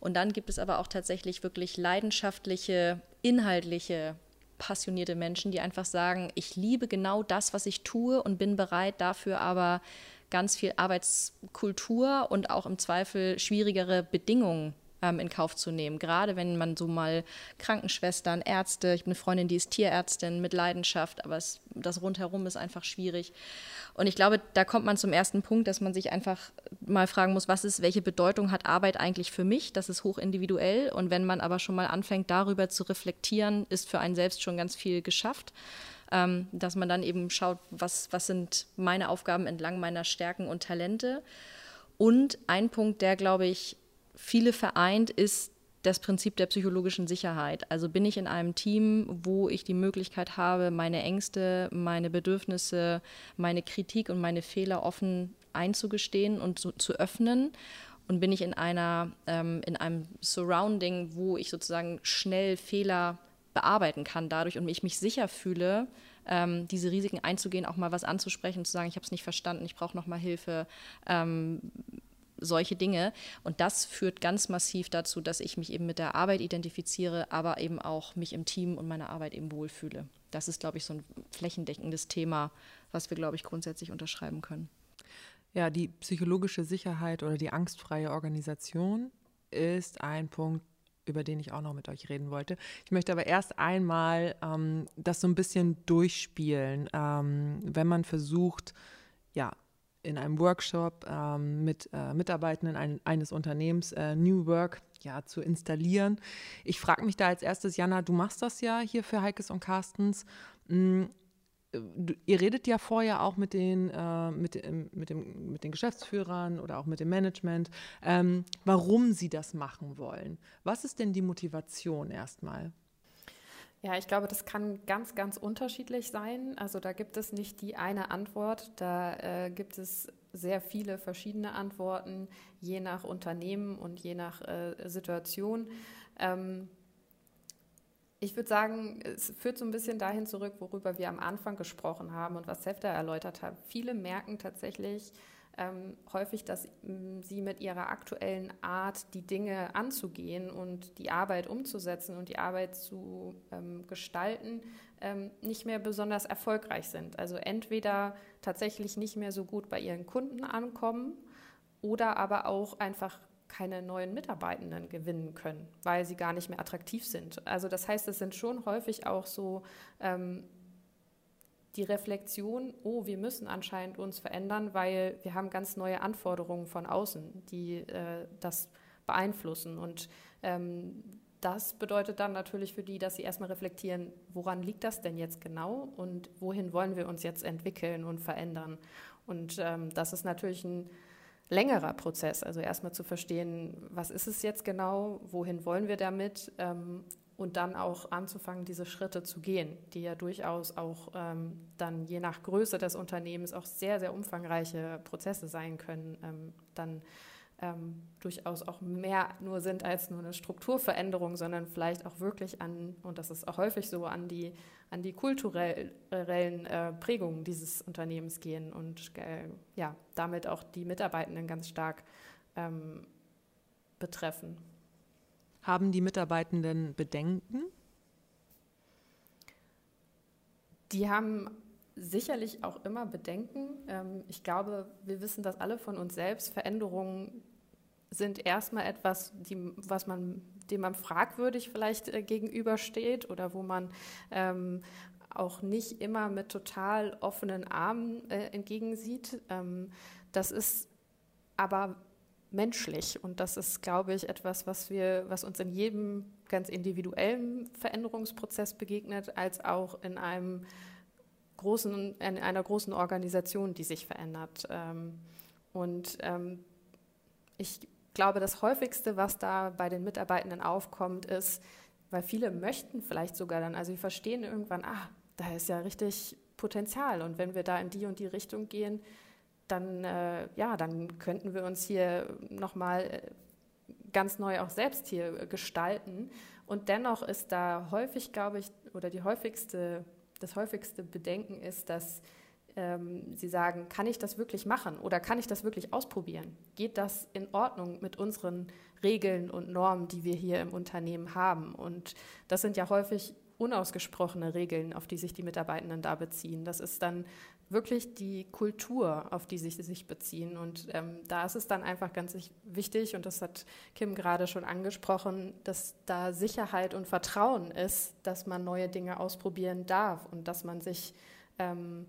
Und dann gibt es aber auch tatsächlich wirklich leidenschaftliche, inhaltliche passionierte Menschen, die einfach sagen, ich liebe genau das, was ich tue und bin bereit dafür aber ganz viel Arbeitskultur und auch im Zweifel schwierigere Bedingungen ähm, in Kauf zu nehmen. Gerade wenn man so mal Krankenschwestern, Ärzte, ich habe eine Freundin, die ist Tierärztin mit Leidenschaft, aber es, das rundherum ist einfach schwierig. Und ich glaube, da kommt man zum ersten Punkt, dass man sich einfach mal fragen muss, was ist, welche Bedeutung hat Arbeit eigentlich für mich? Das ist hochindividuell. Und wenn man aber schon mal anfängt, darüber zu reflektieren, ist für einen selbst schon ganz viel geschafft. Ähm, dass man dann eben schaut, was, was sind meine Aufgaben entlang meiner Stärken und Talente. Und ein Punkt, der, glaube ich, viele vereint, ist das Prinzip der psychologischen Sicherheit. Also bin ich in einem Team, wo ich die Möglichkeit habe, meine Ängste, meine Bedürfnisse, meine Kritik und meine Fehler offen einzugestehen und zu, zu öffnen. Und bin ich in einer, ähm, in einem Surrounding, wo ich sozusagen schnell Fehler bearbeiten kann dadurch und ich mich sicher fühle, ähm, diese Risiken einzugehen, auch mal was anzusprechen, zu sagen, ich habe es nicht verstanden, ich brauche noch mal Hilfe. Ähm, solche Dinge. Und das führt ganz massiv dazu, dass ich mich eben mit der Arbeit identifiziere, aber eben auch mich im Team und meiner Arbeit eben wohlfühle. Das ist, glaube ich, so ein flächendeckendes Thema, was wir, glaube ich, grundsätzlich unterschreiben können. Ja, die psychologische Sicherheit oder die angstfreie Organisation ist ein Punkt, über den ich auch noch mit euch reden wollte. Ich möchte aber erst einmal ähm, das so ein bisschen durchspielen, ähm, wenn man versucht, ja, in einem Workshop ähm, mit äh, Mitarbeitenden ein, eines Unternehmens äh, New Work ja, zu installieren. Ich frage mich da als erstes, Jana, du machst das ja hier für Heikes und Carstens. Mm, du, ihr redet ja vorher auch mit den, äh, mit, mit, dem, mit den Geschäftsführern oder auch mit dem Management, ähm, warum sie das machen wollen. Was ist denn die Motivation erstmal? Ja, ich glaube, das kann ganz, ganz unterschiedlich sein. Also da gibt es nicht die eine Antwort. Da äh, gibt es sehr viele verschiedene Antworten, je nach Unternehmen und je nach äh, Situation. Ähm, ich würde sagen, es führt so ein bisschen dahin zurück, worüber wir am Anfang gesprochen haben und was Sefta erläutert hat. Viele merken tatsächlich, ähm, häufig, dass ähm, sie mit ihrer aktuellen Art, die Dinge anzugehen und die Arbeit umzusetzen und die Arbeit zu ähm, gestalten, ähm, nicht mehr besonders erfolgreich sind. Also entweder tatsächlich nicht mehr so gut bei ihren Kunden ankommen oder aber auch einfach keine neuen Mitarbeitenden gewinnen können, weil sie gar nicht mehr attraktiv sind. Also das heißt, es sind schon häufig auch so ähm, die Reflexion, oh, wir müssen anscheinend uns verändern, weil wir haben ganz neue Anforderungen von außen, die äh, das beeinflussen. Und ähm, das bedeutet dann natürlich für die, dass sie erstmal reflektieren, woran liegt das denn jetzt genau und wohin wollen wir uns jetzt entwickeln und verändern. Und ähm, das ist natürlich ein längerer Prozess, also erstmal zu verstehen, was ist es jetzt genau, wohin wollen wir damit ähm, und dann auch anzufangen, diese Schritte zu gehen, die ja durchaus auch ähm, dann je nach Größe des Unternehmens auch sehr, sehr umfangreiche Prozesse sein können, ähm, dann ähm, durchaus auch mehr nur sind als nur eine Strukturveränderung, sondern vielleicht auch wirklich an, und das ist auch häufig so, an die, an die kulturellen äh, Prägungen dieses Unternehmens gehen und äh, ja, damit auch die Mitarbeitenden ganz stark ähm, betreffen. Haben die Mitarbeitenden Bedenken? Die haben sicherlich auch immer Bedenken. Ähm, ich glaube, wir wissen das alle von uns selbst. Veränderungen sind erstmal etwas, die, was man, dem man fragwürdig vielleicht äh, gegenübersteht oder wo man ähm, auch nicht immer mit total offenen Armen äh, entgegensieht. Ähm, das ist aber menschlich. Und das ist, glaube ich, etwas, was wir, was uns in jedem ganz individuellen Veränderungsprozess begegnet, als auch in einem großen, in einer großen Organisation, die sich verändert. Ähm, und ähm, ich glaube, das häufigste, was da bei den Mitarbeitenden aufkommt, ist, weil viele möchten vielleicht sogar dann, also sie verstehen irgendwann, ah, da ist ja richtig Potenzial. Und wenn wir da in die und die Richtung gehen, dann, äh, ja, dann könnten wir uns hier nochmal äh, ganz neu auch selbst hier äh, gestalten. Und dennoch ist da häufig, glaube ich, oder die häufigste, das häufigste Bedenken ist, dass ähm, sie sagen, kann ich das wirklich machen oder kann ich das wirklich ausprobieren? Geht das in Ordnung mit unseren Regeln und Normen, die wir hier im Unternehmen haben? Und das sind ja häufig unausgesprochene Regeln, auf die sich die Mitarbeitenden da beziehen. Das ist dann wirklich die Kultur, auf die sich, sich beziehen. Und ähm, da ist es dann einfach ganz wichtig, und das hat Kim gerade schon angesprochen, dass da Sicherheit und Vertrauen ist, dass man neue Dinge ausprobieren darf und dass man sich, ähm,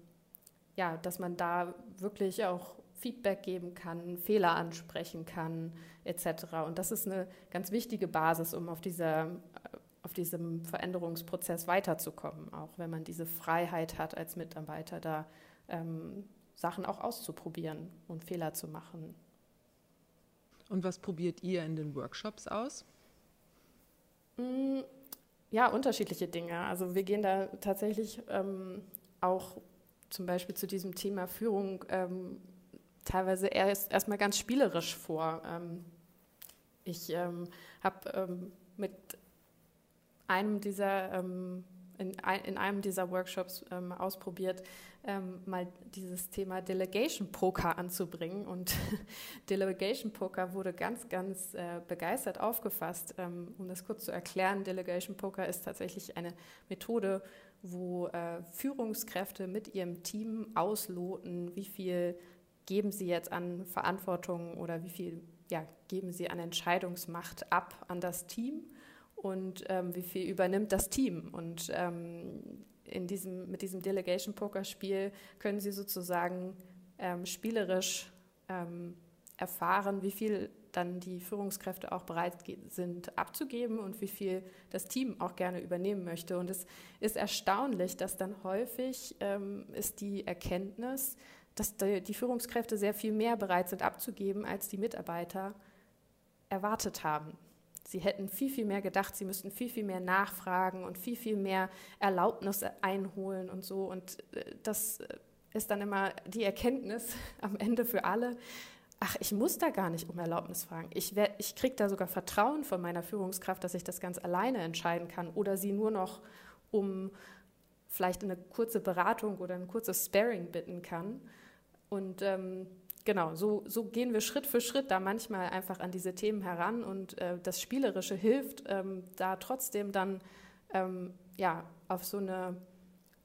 ja, dass man da wirklich auch Feedback geben kann, Fehler ansprechen kann, etc. Und das ist eine ganz wichtige Basis, um auf dieser auf diesem Veränderungsprozess weiterzukommen, auch wenn man diese Freiheit hat als Mitarbeiter, da ähm, Sachen auch auszuprobieren und Fehler zu machen. Und was probiert ihr in den Workshops aus? Mm, ja, unterschiedliche Dinge. Also wir gehen da tatsächlich ähm, auch zum Beispiel zu diesem Thema Führung ähm, teilweise erst erstmal ganz spielerisch vor. Ähm, ich ähm, habe ähm, mit einem dieser, ähm, in, in, einem dieser Workshops ähm, ausprobiert, ähm, mal dieses Thema Delegation Poker anzubringen. Und Delegation Poker wurde ganz, ganz äh, begeistert aufgefasst. Ähm, um das kurz zu erklären, Delegation Poker ist tatsächlich eine Methode, wo äh, Führungskräfte mit ihrem Team ausloten, wie viel geben sie jetzt an Verantwortung oder wie viel ja, geben sie an Entscheidungsmacht ab an das Team und ähm, wie viel übernimmt das Team. Und ähm, in diesem, mit diesem Delegation Poker Spiel können Sie sozusagen ähm, spielerisch ähm, erfahren, wie viel dann die Führungskräfte auch bereit sind abzugeben und wie viel das Team auch gerne übernehmen möchte. Und es ist erstaunlich, dass dann häufig ähm, ist die Erkenntnis, dass die Führungskräfte sehr viel mehr bereit sind abzugeben, als die Mitarbeiter erwartet haben. Sie hätten viel, viel mehr gedacht, sie müssten viel, viel mehr nachfragen und viel, viel mehr Erlaubnis einholen und so. Und äh, das äh, ist dann immer die Erkenntnis am Ende für alle. Ach, ich muss da gar nicht um Erlaubnis fragen. Ich, ich kriege da sogar Vertrauen von meiner Führungskraft, dass ich das ganz alleine entscheiden kann oder sie nur noch um vielleicht eine kurze Beratung oder ein kurzes Sparing bitten kann. Und ähm, genau, so, so gehen wir Schritt für Schritt da manchmal einfach an diese Themen heran und äh, das Spielerische hilft, ähm, da trotzdem dann ähm, ja, auf so eine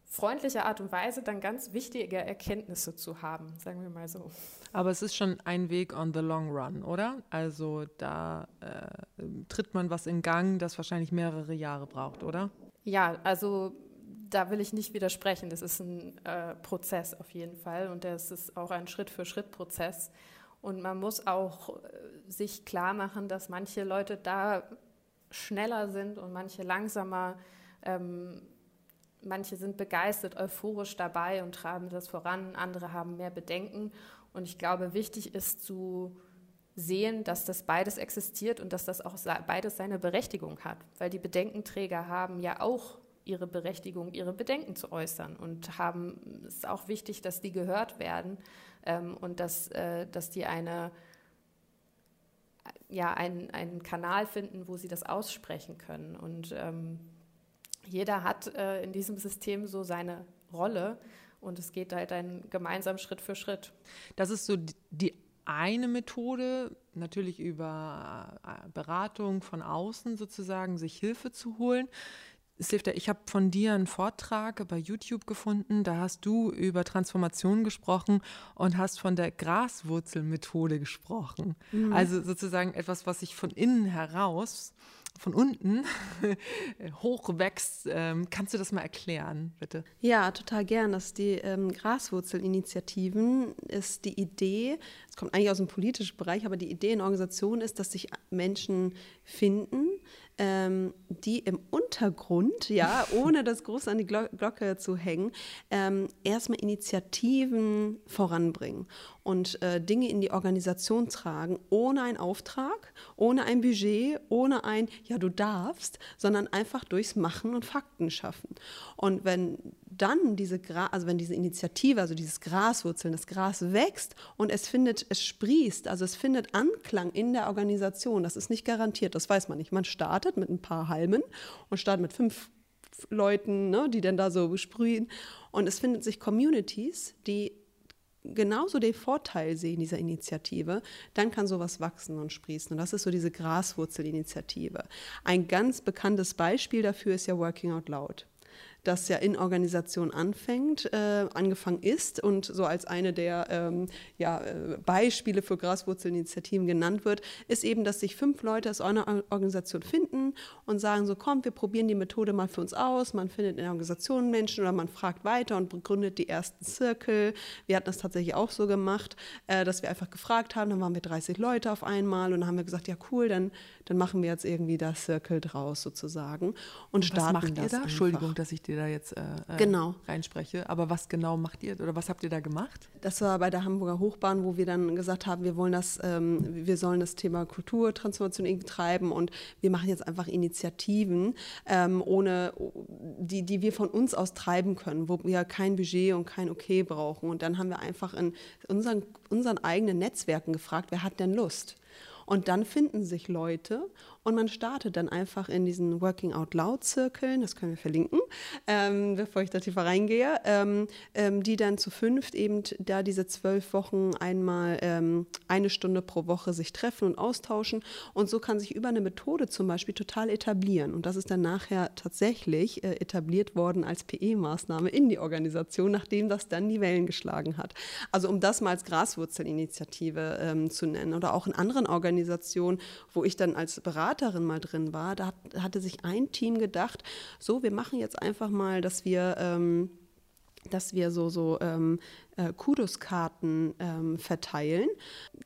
freundliche Art und Weise dann ganz wichtige Erkenntnisse zu haben, sagen wir mal so. Aber es ist schon ein Weg on the long run, oder? Also da äh, tritt man was in Gang, das wahrscheinlich mehrere Jahre braucht, oder? Ja, also da will ich nicht widersprechen. Das ist ein äh, Prozess auf jeden Fall und das ist auch ein Schritt-für-Schritt-Prozess. Und man muss auch äh, sich klar machen, dass manche Leute da schneller sind und manche langsamer. Ähm, manche sind begeistert, euphorisch dabei und treiben das voran, andere haben mehr Bedenken. Und ich glaube, wichtig ist zu sehen, dass das beides existiert und dass das auch beides seine Berechtigung hat, weil die Bedenkenträger haben ja auch ihre Berechtigung, ihre Bedenken zu äußern und haben, es ist auch wichtig, dass die gehört werden ähm, und dass, äh, dass die eine, ja, einen, einen Kanal finden, wo sie das aussprechen können. Und ähm, jeder hat äh, in diesem System so seine Rolle und es geht halt dann gemeinsam Schritt für Schritt. Das ist so die eine Methode, natürlich über äh, Beratung von außen sozusagen, sich Hilfe zu holen. Sifter, ich habe von dir einen Vortrag bei YouTube gefunden. Da hast du über Transformation gesprochen und hast von der Graswurzelmethode gesprochen. Mhm. Also sozusagen etwas, was sich von innen heraus, von unten hochwächst. Ähm, kannst du das mal erklären, bitte? Ja, total gern. Das die ähm, Graswurzelinitiativen ist die Idee, es kommt eigentlich aus dem politischen Bereich, aber die Idee in Organisationen ist, dass sich Menschen finden, ähm, die im Untergrund, ja, ohne das groß an die Glocke zu hängen, ähm, erstmal Initiativen voranbringen und äh, Dinge in die Organisation tragen, ohne einen Auftrag, ohne ein Budget, ohne ein, ja, du darfst, sondern einfach durchs Machen und Fakten schaffen. Und wenn dann diese, Gra also wenn diese Initiative, also dieses Graswurzeln, das Gras wächst und es findet, es sprießt, also es findet Anklang in der Organisation, das ist nicht garantiert, das weiß man nicht. Man startet mit ein paar Halmen und startet mit fünf Leuten, ne, die dann da so sprühen. Und es findet sich Communities, die genauso den Vorteil sehen dieser Initiative, dann kann sowas wachsen und sprießen. Und das ist so diese Graswurzelinitiative. Ein ganz bekanntes Beispiel dafür ist ja Working Out Loud das ja in Organisation anfängt, äh, angefangen ist und so als eine der ähm, ja, äh, Beispiele für Graswurzelinitiativen genannt wird, ist eben, dass sich fünf Leute aus einer Organisation finden und sagen so, komm, wir probieren die Methode mal für uns aus. Man findet in der Organisation Menschen oder man fragt weiter und begründet die ersten Zirkel. Wir hatten das tatsächlich auch so gemacht, äh, dass wir einfach gefragt haben, dann waren wir 30 Leute auf einmal und dann haben wir gesagt, ja cool, dann, dann machen wir jetzt irgendwie das Circle draus sozusagen und starten Was macht das ihr da? einfach. Entschuldigung, dass ich dir da jetzt äh, äh, Genau. reinspreche. Aber was genau macht ihr oder was habt ihr da gemacht? Das war bei der Hamburger Hochbahn, wo wir dann gesagt haben, wir wollen das, ähm, wir sollen das Thema Kulturtransformation irgendwie treiben und wir machen jetzt einfach Initiativen, ähm, ohne die, die wir von uns aus treiben können, wo wir kein Budget und kein Okay brauchen. Und dann haben wir einfach in unseren, unseren eigenen Netzwerken gefragt, wer hat denn Lust? Und dann finden sich Leute und man startet dann einfach in diesen Working Out Loud Zirkeln, das können wir verlinken, ähm, bevor ich da tiefer reingehe, ähm, ähm, die dann zu fünft eben da diese zwölf Wochen einmal ähm, eine Stunde pro Woche sich treffen und austauschen. Und so kann sich über eine Methode zum Beispiel total etablieren. Und das ist dann nachher tatsächlich äh, etabliert worden als PE-Maßnahme in die Organisation, nachdem das dann die Wellen geschlagen hat. Also um das mal als Graswurzelinitiative ähm, zu nennen oder auch in anderen Organisationen, wo ich dann als Beraterin mal drin war, da hat, hatte sich ein Team gedacht, so, wir machen jetzt einfach mal, dass wir ähm, dass wir so, so ähm, äh, Kudoskarten ähm, verteilen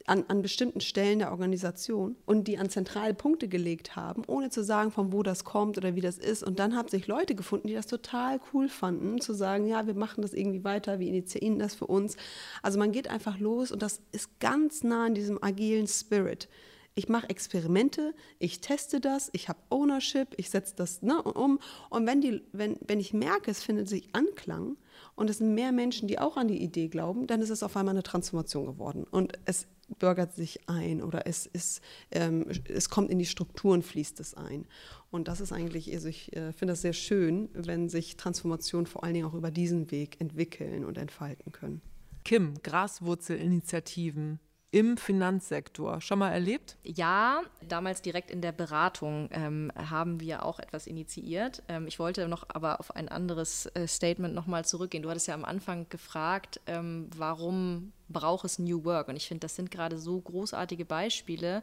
an, an bestimmten Stellen der Organisation und die an zentrale Punkte gelegt haben, ohne zu sagen, von wo das kommt oder wie das ist. Und dann haben sich Leute gefunden, die das total cool fanden, zu sagen, ja, wir machen das irgendwie weiter, wir initiieren das für uns. Also man geht einfach los und das ist ganz nah an diesem agilen Spirit ich mache Experimente, ich teste das, ich habe Ownership, ich setze das ne, um. Und wenn, die, wenn, wenn ich merke, es findet sich Anklang und es sind mehr Menschen, die auch an die Idee glauben, dann ist es auf einmal eine Transformation geworden. Und es bürgert sich ein oder es, ist, ähm, es kommt in die Strukturen, fließt es ein. Und das ist eigentlich, also ich äh, finde das sehr schön, wenn sich Transformationen vor allen Dingen auch über diesen Weg entwickeln und entfalten können. Kim, Graswurzelinitiativen im Finanzsektor schon mal erlebt? Ja, damals direkt in der Beratung ähm, haben wir auch etwas initiiert. Ähm, ich wollte noch aber auf ein anderes äh, Statement nochmal zurückgehen. Du hattest ja am Anfang gefragt, ähm, warum braucht es New Work. Und ich finde, das sind gerade so großartige Beispiele,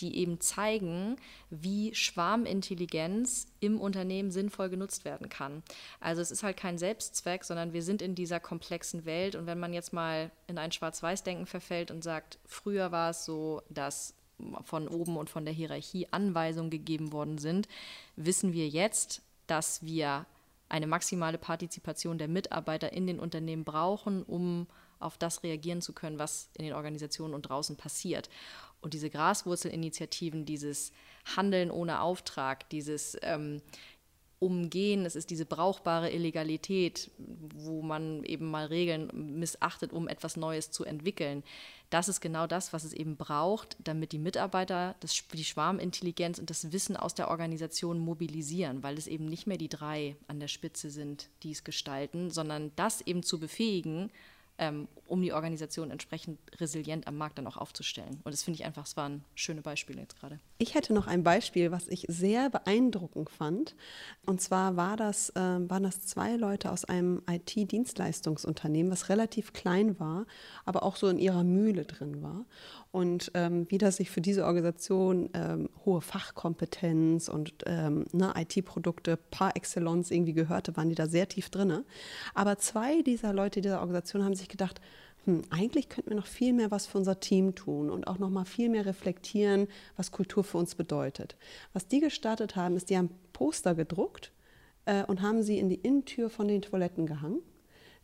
die eben zeigen, wie Schwarmintelligenz im Unternehmen sinnvoll genutzt werden kann. Also es ist halt kein Selbstzweck, sondern wir sind in dieser komplexen Welt. Und wenn man jetzt mal in ein Schwarz-Weiß-Denken verfällt und sagt, früher war es so, dass von oben und von der Hierarchie Anweisungen gegeben worden sind, wissen wir jetzt, dass wir eine maximale Partizipation der Mitarbeiter in den Unternehmen brauchen, um auf das reagieren zu können, was in den Organisationen und draußen passiert. Und diese Graswurzelinitiativen, dieses Handeln ohne Auftrag, dieses ähm, Umgehen, es ist diese brauchbare Illegalität, wo man eben mal Regeln missachtet, um etwas Neues zu entwickeln. Das ist genau das, was es eben braucht, damit die Mitarbeiter das, die Schwarmintelligenz und das Wissen aus der Organisation mobilisieren, weil es eben nicht mehr die drei an der Spitze sind, die es gestalten, sondern das eben zu befähigen, ähm, um die Organisation entsprechend resilient am Markt dann auch aufzustellen. Und das finde ich einfach, es waren schöne Beispiele jetzt gerade. Ich hätte noch ein Beispiel, was ich sehr beeindruckend fand. Und zwar war das, äh, waren das zwei Leute aus einem IT-Dienstleistungsunternehmen, was relativ klein war, aber auch so in ihrer Mühle drin war und ähm, wie das sich für diese Organisation ähm, hohe Fachkompetenz und ähm, ne, IT-Produkte par excellence irgendwie gehörte, waren die da sehr tief drin. Aber zwei dieser Leute dieser Organisation haben sich gedacht, hm, eigentlich könnten wir noch viel mehr was für unser Team tun und auch noch mal viel mehr reflektieren, was Kultur für uns bedeutet. Was die gestartet haben, ist, die haben Poster gedruckt äh, und haben sie in die Innentür von den Toiletten gehangen,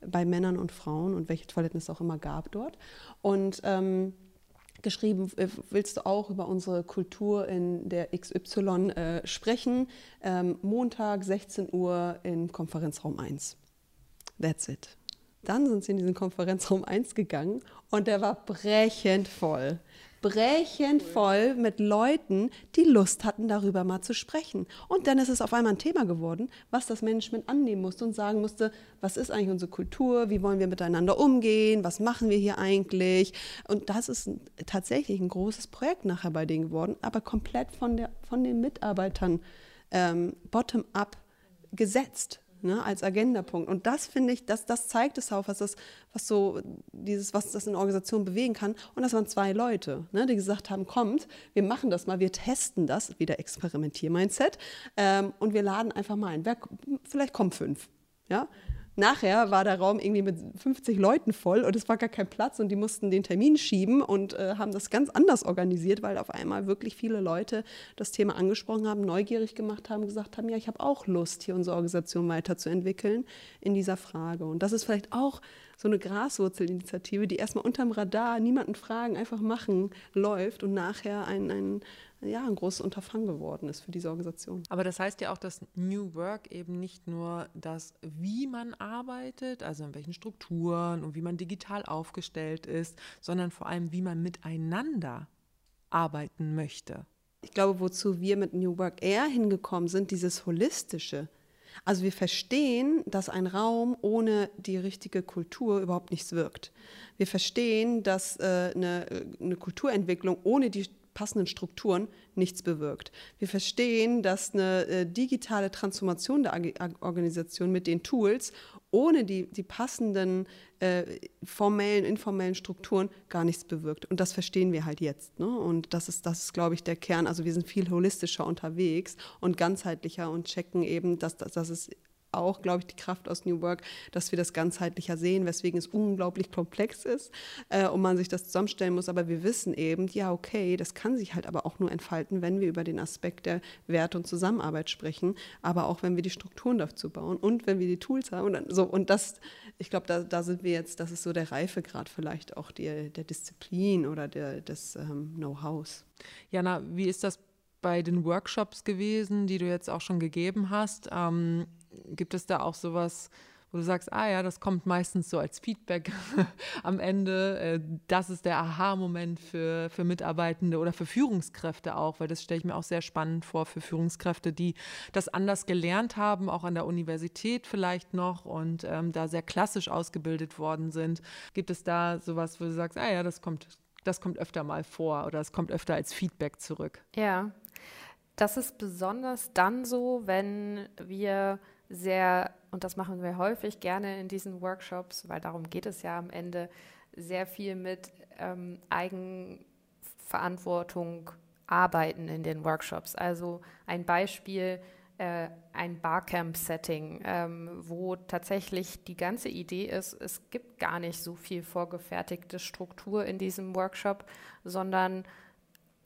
bei Männern und Frauen und welche Toiletten es auch immer gab dort. Und ähm, geschrieben, äh, willst du auch über unsere Kultur in der XY äh, sprechen? Ähm, Montag, 16 Uhr im Konferenzraum 1. That's it. Dann sind sie in diesen Konferenzraum 1 gegangen und der war brechend voll. Brechend voll mit Leuten, die Lust hatten, darüber mal zu sprechen. Und dann ist es auf einmal ein Thema geworden, was das Management annehmen musste und sagen musste, was ist eigentlich unsere Kultur, wie wollen wir miteinander umgehen, was machen wir hier eigentlich. Und das ist tatsächlich ein großes Projekt nachher bei denen geworden, aber komplett von, der, von den Mitarbeitern ähm, bottom-up gesetzt ne, als Agendapunkt. Und das finde ich, das, das zeigt es auch, was das, was so dieses, was das in Organisation bewegen kann. Und das waren zwei Leute, ne, die gesagt haben, kommt, wir machen das mal, wir testen das, wieder Experimentier-Mindset, ähm, und wir laden einfach mal ein. Wer, vielleicht kommen fünf. Ja? Nachher war der Raum irgendwie mit 50 Leuten voll und es war gar kein Platz und die mussten den Termin schieben und äh, haben das ganz anders organisiert, weil auf einmal wirklich viele Leute das Thema angesprochen haben, neugierig gemacht haben, gesagt haben, ja, ich habe auch Lust, hier unsere Organisation weiterzuentwickeln in dieser Frage. Und das ist vielleicht auch so eine Graswurzelinitiative, die erstmal unterm Radar, niemanden fragen, einfach machen, läuft und nachher ein, ein, ja, ein großes Unterfangen geworden ist für diese Organisation. Aber das heißt ja auch, dass New Work eben nicht nur das, wie man arbeitet, also in welchen Strukturen und wie man digital aufgestellt ist, sondern vor allem, wie man miteinander arbeiten möchte. Ich glaube, wozu wir mit New Work eher hingekommen sind, dieses holistische. Also wir verstehen, dass ein Raum ohne die richtige Kultur überhaupt nichts wirkt. Wir verstehen, dass äh, eine, eine Kulturentwicklung ohne die passenden Strukturen nichts bewirkt. Wir verstehen, dass eine äh, digitale Transformation der Organisation mit den Tools ohne die, die passenden äh, formellen, informellen Strukturen gar nichts bewirkt. Und das verstehen wir halt jetzt. Ne? Und das ist, das ist, glaube ich, der Kern. Also wir sind viel holistischer unterwegs und ganzheitlicher und checken eben, dass, dass, dass es auch, glaube ich, die Kraft aus New Work, dass wir das ganzheitlicher sehen, weswegen es unglaublich komplex ist äh, und man sich das zusammenstellen muss. Aber wir wissen eben, ja, okay, das kann sich halt aber auch nur entfalten, wenn wir über den Aspekt der Werte und Zusammenarbeit sprechen, aber auch wenn wir die Strukturen dazu bauen und wenn wir die Tools haben. Und, dann, so, und das, ich glaube, da, da sind wir jetzt, das ist so der Reifegrad vielleicht auch die, der Disziplin oder der, des ähm, Know-hows. Jana, wie ist das bei den Workshops gewesen, die du jetzt auch schon gegeben hast? Ähm, gibt es da auch sowas, wo du sagst, ah ja, das kommt meistens so als Feedback am Ende. Äh, das ist der Aha-Moment für, für Mitarbeitende oder für Führungskräfte auch, weil das stelle ich mir auch sehr spannend vor für Führungskräfte, die das anders gelernt haben, auch an der Universität vielleicht noch und ähm, da sehr klassisch ausgebildet worden sind. Gibt es da sowas, wo du sagst, ah ja, das kommt, das kommt öfter mal vor oder es kommt öfter als Feedback zurück? Ja, das ist besonders dann so, wenn wir sehr, und das machen wir häufig gerne in diesen Workshops, weil darum geht es ja am Ende, sehr viel mit ähm, Eigenverantwortung arbeiten in den Workshops. Also ein Beispiel, äh, ein Barcamp-Setting, ähm, wo tatsächlich die ganze Idee ist, es gibt gar nicht so viel vorgefertigte Struktur in diesem Workshop, sondern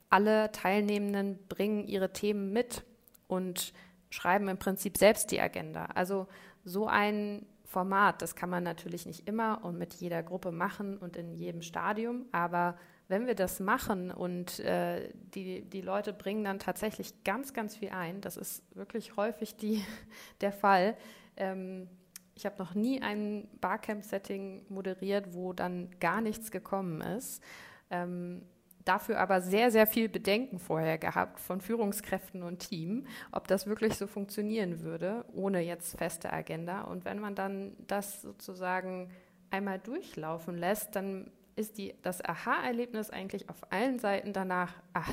alle Teilnehmenden bringen ihre Themen mit und schreiben im Prinzip selbst die Agenda. Also so ein Format, das kann man natürlich nicht immer und mit jeder Gruppe machen und in jedem Stadium, aber wenn wir das machen und äh, die, die Leute bringen dann tatsächlich ganz, ganz viel ein, das ist wirklich häufig die, der Fall. Ähm, ich habe noch nie ein Barcamp-Setting moderiert, wo dann gar nichts gekommen ist. Ähm, dafür aber sehr, sehr viel Bedenken vorher gehabt von Führungskräften und Team, ob das wirklich so funktionieren würde, ohne jetzt feste Agenda. Und wenn man dann das sozusagen einmal durchlaufen lässt, dann ist die, das Aha-Erlebnis eigentlich auf allen Seiten danach, ach,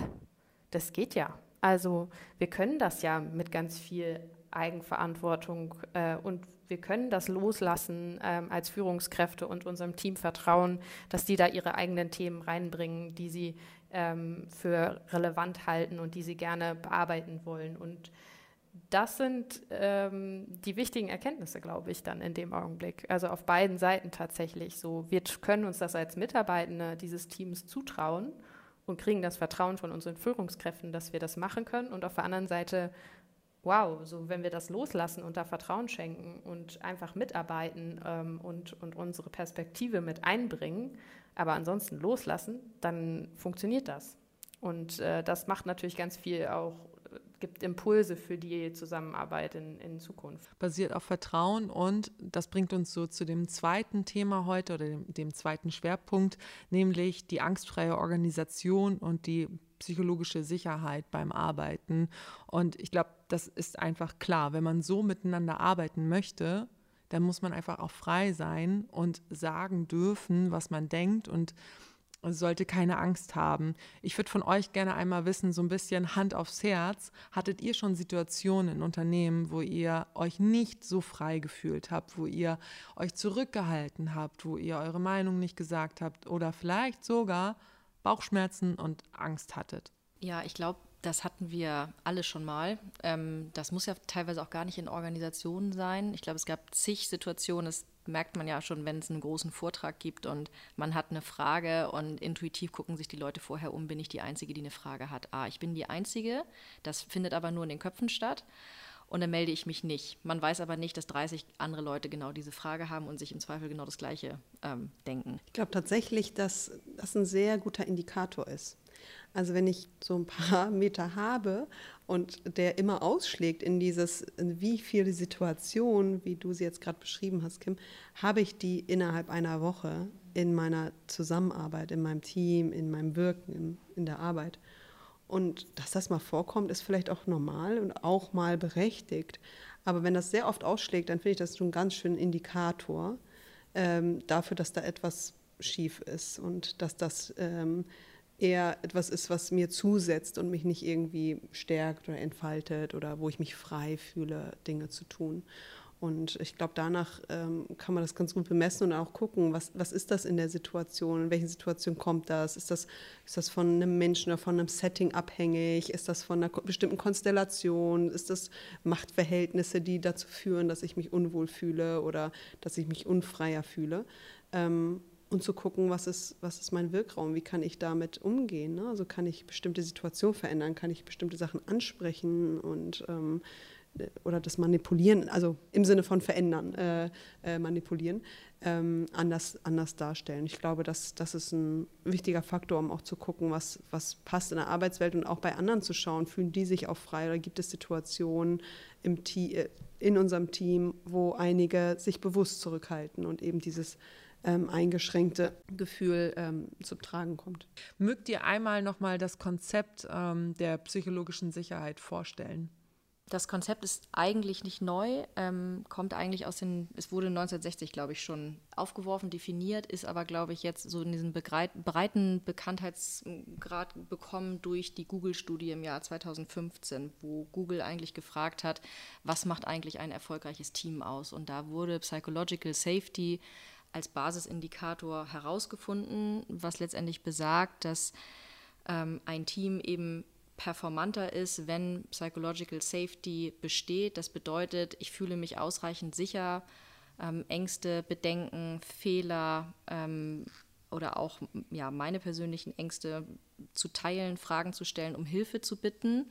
das geht ja. Also wir können das ja mit ganz viel Eigenverantwortung äh, und wir können das loslassen ähm, als Führungskräfte und unserem Team vertrauen, dass die da ihre eigenen Themen reinbringen, die sie ähm, für relevant halten und die sie gerne bearbeiten wollen. Und das sind ähm, die wichtigen Erkenntnisse, glaube ich, dann in dem Augenblick. Also auf beiden Seiten tatsächlich so. Wir können uns das als Mitarbeitende dieses Teams zutrauen und kriegen das Vertrauen von unseren Führungskräften, dass wir das machen können. Und auf der anderen Seite, wow, so wenn wir das loslassen und da Vertrauen schenken und einfach mitarbeiten ähm, und, und unsere Perspektive mit einbringen, aber ansonsten loslassen, dann funktioniert das. Und äh, das macht natürlich ganz viel auch gibt Impulse für die Zusammenarbeit in, in Zukunft. Basiert auf Vertrauen und das bringt uns so zu dem zweiten Thema heute oder dem, dem zweiten Schwerpunkt, nämlich die angstfreie Organisation und die psychologische Sicherheit beim Arbeiten. Und ich glaube, das ist einfach klar, wenn man so miteinander arbeiten möchte, dann muss man einfach auch frei sein und sagen dürfen, was man denkt und sollte keine Angst haben. Ich würde von euch gerne einmal wissen, so ein bisschen Hand aufs Herz, hattet ihr schon Situationen in Unternehmen, wo ihr euch nicht so frei gefühlt habt, wo ihr euch zurückgehalten habt, wo ihr eure Meinung nicht gesagt habt oder vielleicht sogar Bauchschmerzen und Angst hattet? Ja, ich glaube, das hatten wir alle schon mal. Ähm, das muss ja teilweise auch gar nicht in Organisationen sein. Ich glaube, es gab zig Situationen. Es merkt man ja schon, wenn es einen großen Vortrag gibt und man hat eine Frage und intuitiv gucken sich die Leute vorher um, bin ich die Einzige, die eine Frage hat. Ah, ich bin die Einzige, das findet aber nur in den Köpfen statt und dann melde ich mich nicht. Man weiß aber nicht, dass 30 andere Leute genau diese Frage haben und sich im Zweifel genau das Gleiche ähm, denken. Ich glaube tatsächlich, dass das ein sehr guter Indikator ist. Also wenn ich so ein paar Meter habe und der immer ausschlägt in dieses, in wie viele Situationen, wie du sie jetzt gerade beschrieben hast, Kim, habe ich die innerhalb einer Woche in meiner Zusammenarbeit, in meinem Team, in meinem Wirken, in, in der Arbeit. Und dass das mal vorkommt, ist vielleicht auch normal und auch mal berechtigt. Aber wenn das sehr oft ausschlägt, dann finde ich das schon ein ganz schönen Indikator ähm, dafür, dass da etwas schief ist und dass das ähm, eher etwas ist, was mir zusetzt und mich nicht irgendwie stärkt oder entfaltet oder wo ich mich frei fühle, Dinge zu tun. Und ich glaube, danach ähm, kann man das ganz gut bemessen und auch gucken, was, was ist das in der Situation, in welchen Situation kommt das? Ist, das? ist das von einem Menschen oder von einem Setting abhängig? Ist das von einer bestimmten Konstellation? Ist das Machtverhältnisse, die dazu führen, dass ich mich unwohl fühle oder dass ich mich unfreier fühle? Ähm, und zu gucken, was ist, was ist mein Wirkraum, wie kann ich damit umgehen. Ne? Also kann ich bestimmte Situationen verändern, kann ich bestimmte Sachen ansprechen und ähm, oder das Manipulieren, also im Sinne von verändern, äh, äh, manipulieren, ähm, anders, anders darstellen. Ich glaube, das, das ist ein wichtiger Faktor, um auch zu gucken, was, was passt in der Arbeitswelt und auch bei anderen zu schauen, fühlen die sich auch frei oder gibt es Situationen im äh, in unserem Team, wo einige sich bewusst zurückhalten und eben dieses ähm, eingeschränkte Gefühl ähm, zum Tragen kommt. Mögt ihr einmal nochmal das Konzept ähm, der psychologischen Sicherheit vorstellen? Das Konzept ist eigentlich nicht neu, ähm, kommt eigentlich aus den, es wurde 1960, glaube ich, schon aufgeworfen, definiert, ist aber, glaube ich, jetzt so in diesen breiten Bekanntheitsgrad bekommen durch die Google-Studie im Jahr 2015, wo Google eigentlich gefragt hat, was macht eigentlich ein erfolgreiches Team aus? Und da wurde Psychological Safety als Basisindikator herausgefunden, was letztendlich besagt, dass ähm, ein Team eben performanter ist, wenn Psychological Safety besteht. Das bedeutet, ich fühle mich ausreichend sicher, ähm, Ängste, Bedenken, Fehler ähm, oder auch ja, meine persönlichen Ängste zu teilen, Fragen zu stellen, um Hilfe zu bitten,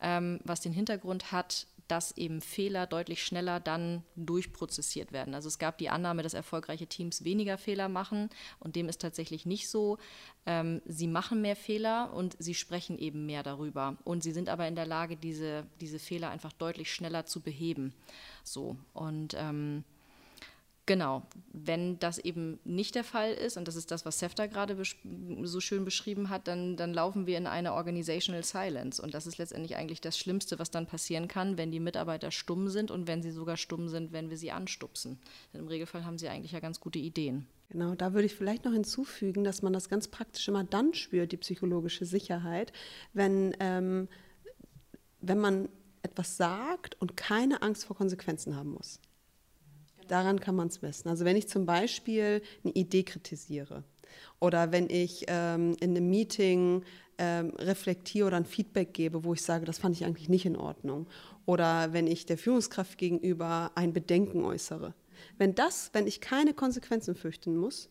ähm, was den Hintergrund hat, dass eben Fehler deutlich schneller dann durchprozessiert werden. Also es gab die Annahme, dass erfolgreiche Teams weniger Fehler machen und dem ist tatsächlich nicht so. Ähm, sie machen mehr Fehler und sie sprechen eben mehr darüber und sie sind aber in der Lage, diese, diese Fehler einfach deutlich schneller zu beheben. So und ähm, Genau, wenn das eben nicht der Fall ist, und das ist das, was Sefta gerade so schön beschrieben hat, dann, dann laufen wir in eine Organizational Silence. Und das ist letztendlich eigentlich das Schlimmste, was dann passieren kann, wenn die Mitarbeiter stumm sind und wenn sie sogar stumm sind, wenn wir sie anstupsen. Denn im Regelfall haben sie eigentlich ja ganz gute Ideen. Genau, da würde ich vielleicht noch hinzufügen, dass man das ganz praktisch immer dann spürt, die psychologische Sicherheit, wenn, ähm, wenn man etwas sagt und keine Angst vor Konsequenzen haben muss. Daran kann man es messen. Also wenn ich zum Beispiel eine Idee kritisiere Oder wenn ich ähm, in einem Meeting ähm, reflektiere oder ein Feedback gebe, wo ich sage, das fand ich eigentlich nicht in Ordnung. Oder wenn ich der Führungskraft gegenüber ein Bedenken äußere. Wenn das, wenn ich keine Konsequenzen fürchten muss,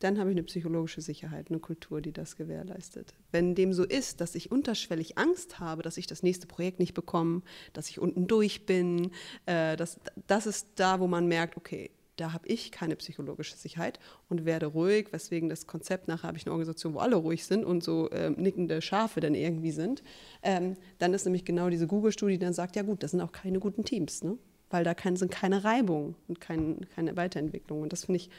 dann habe ich eine psychologische Sicherheit, eine Kultur, die das gewährleistet. Wenn dem so ist, dass ich unterschwellig Angst habe, dass ich das nächste Projekt nicht bekomme, dass ich unten durch bin, äh, das, das ist da, wo man merkt, okay, da habe ich keine psychologische Sicherheit und werde ruhig, weswegen das Konzept nachher habe ich eine Organisation, wo alle ruhig sind und so äh, nickende Schafe dann irgendwie sind. Ähm, dann ist nämlich genau diese Google-Studie, die dann sagt, ja gut, das sind auch keine guten Teams, ne? weil da kein, sind keine Reibung und kein, keine Weiterentwicklung. Und das finde ich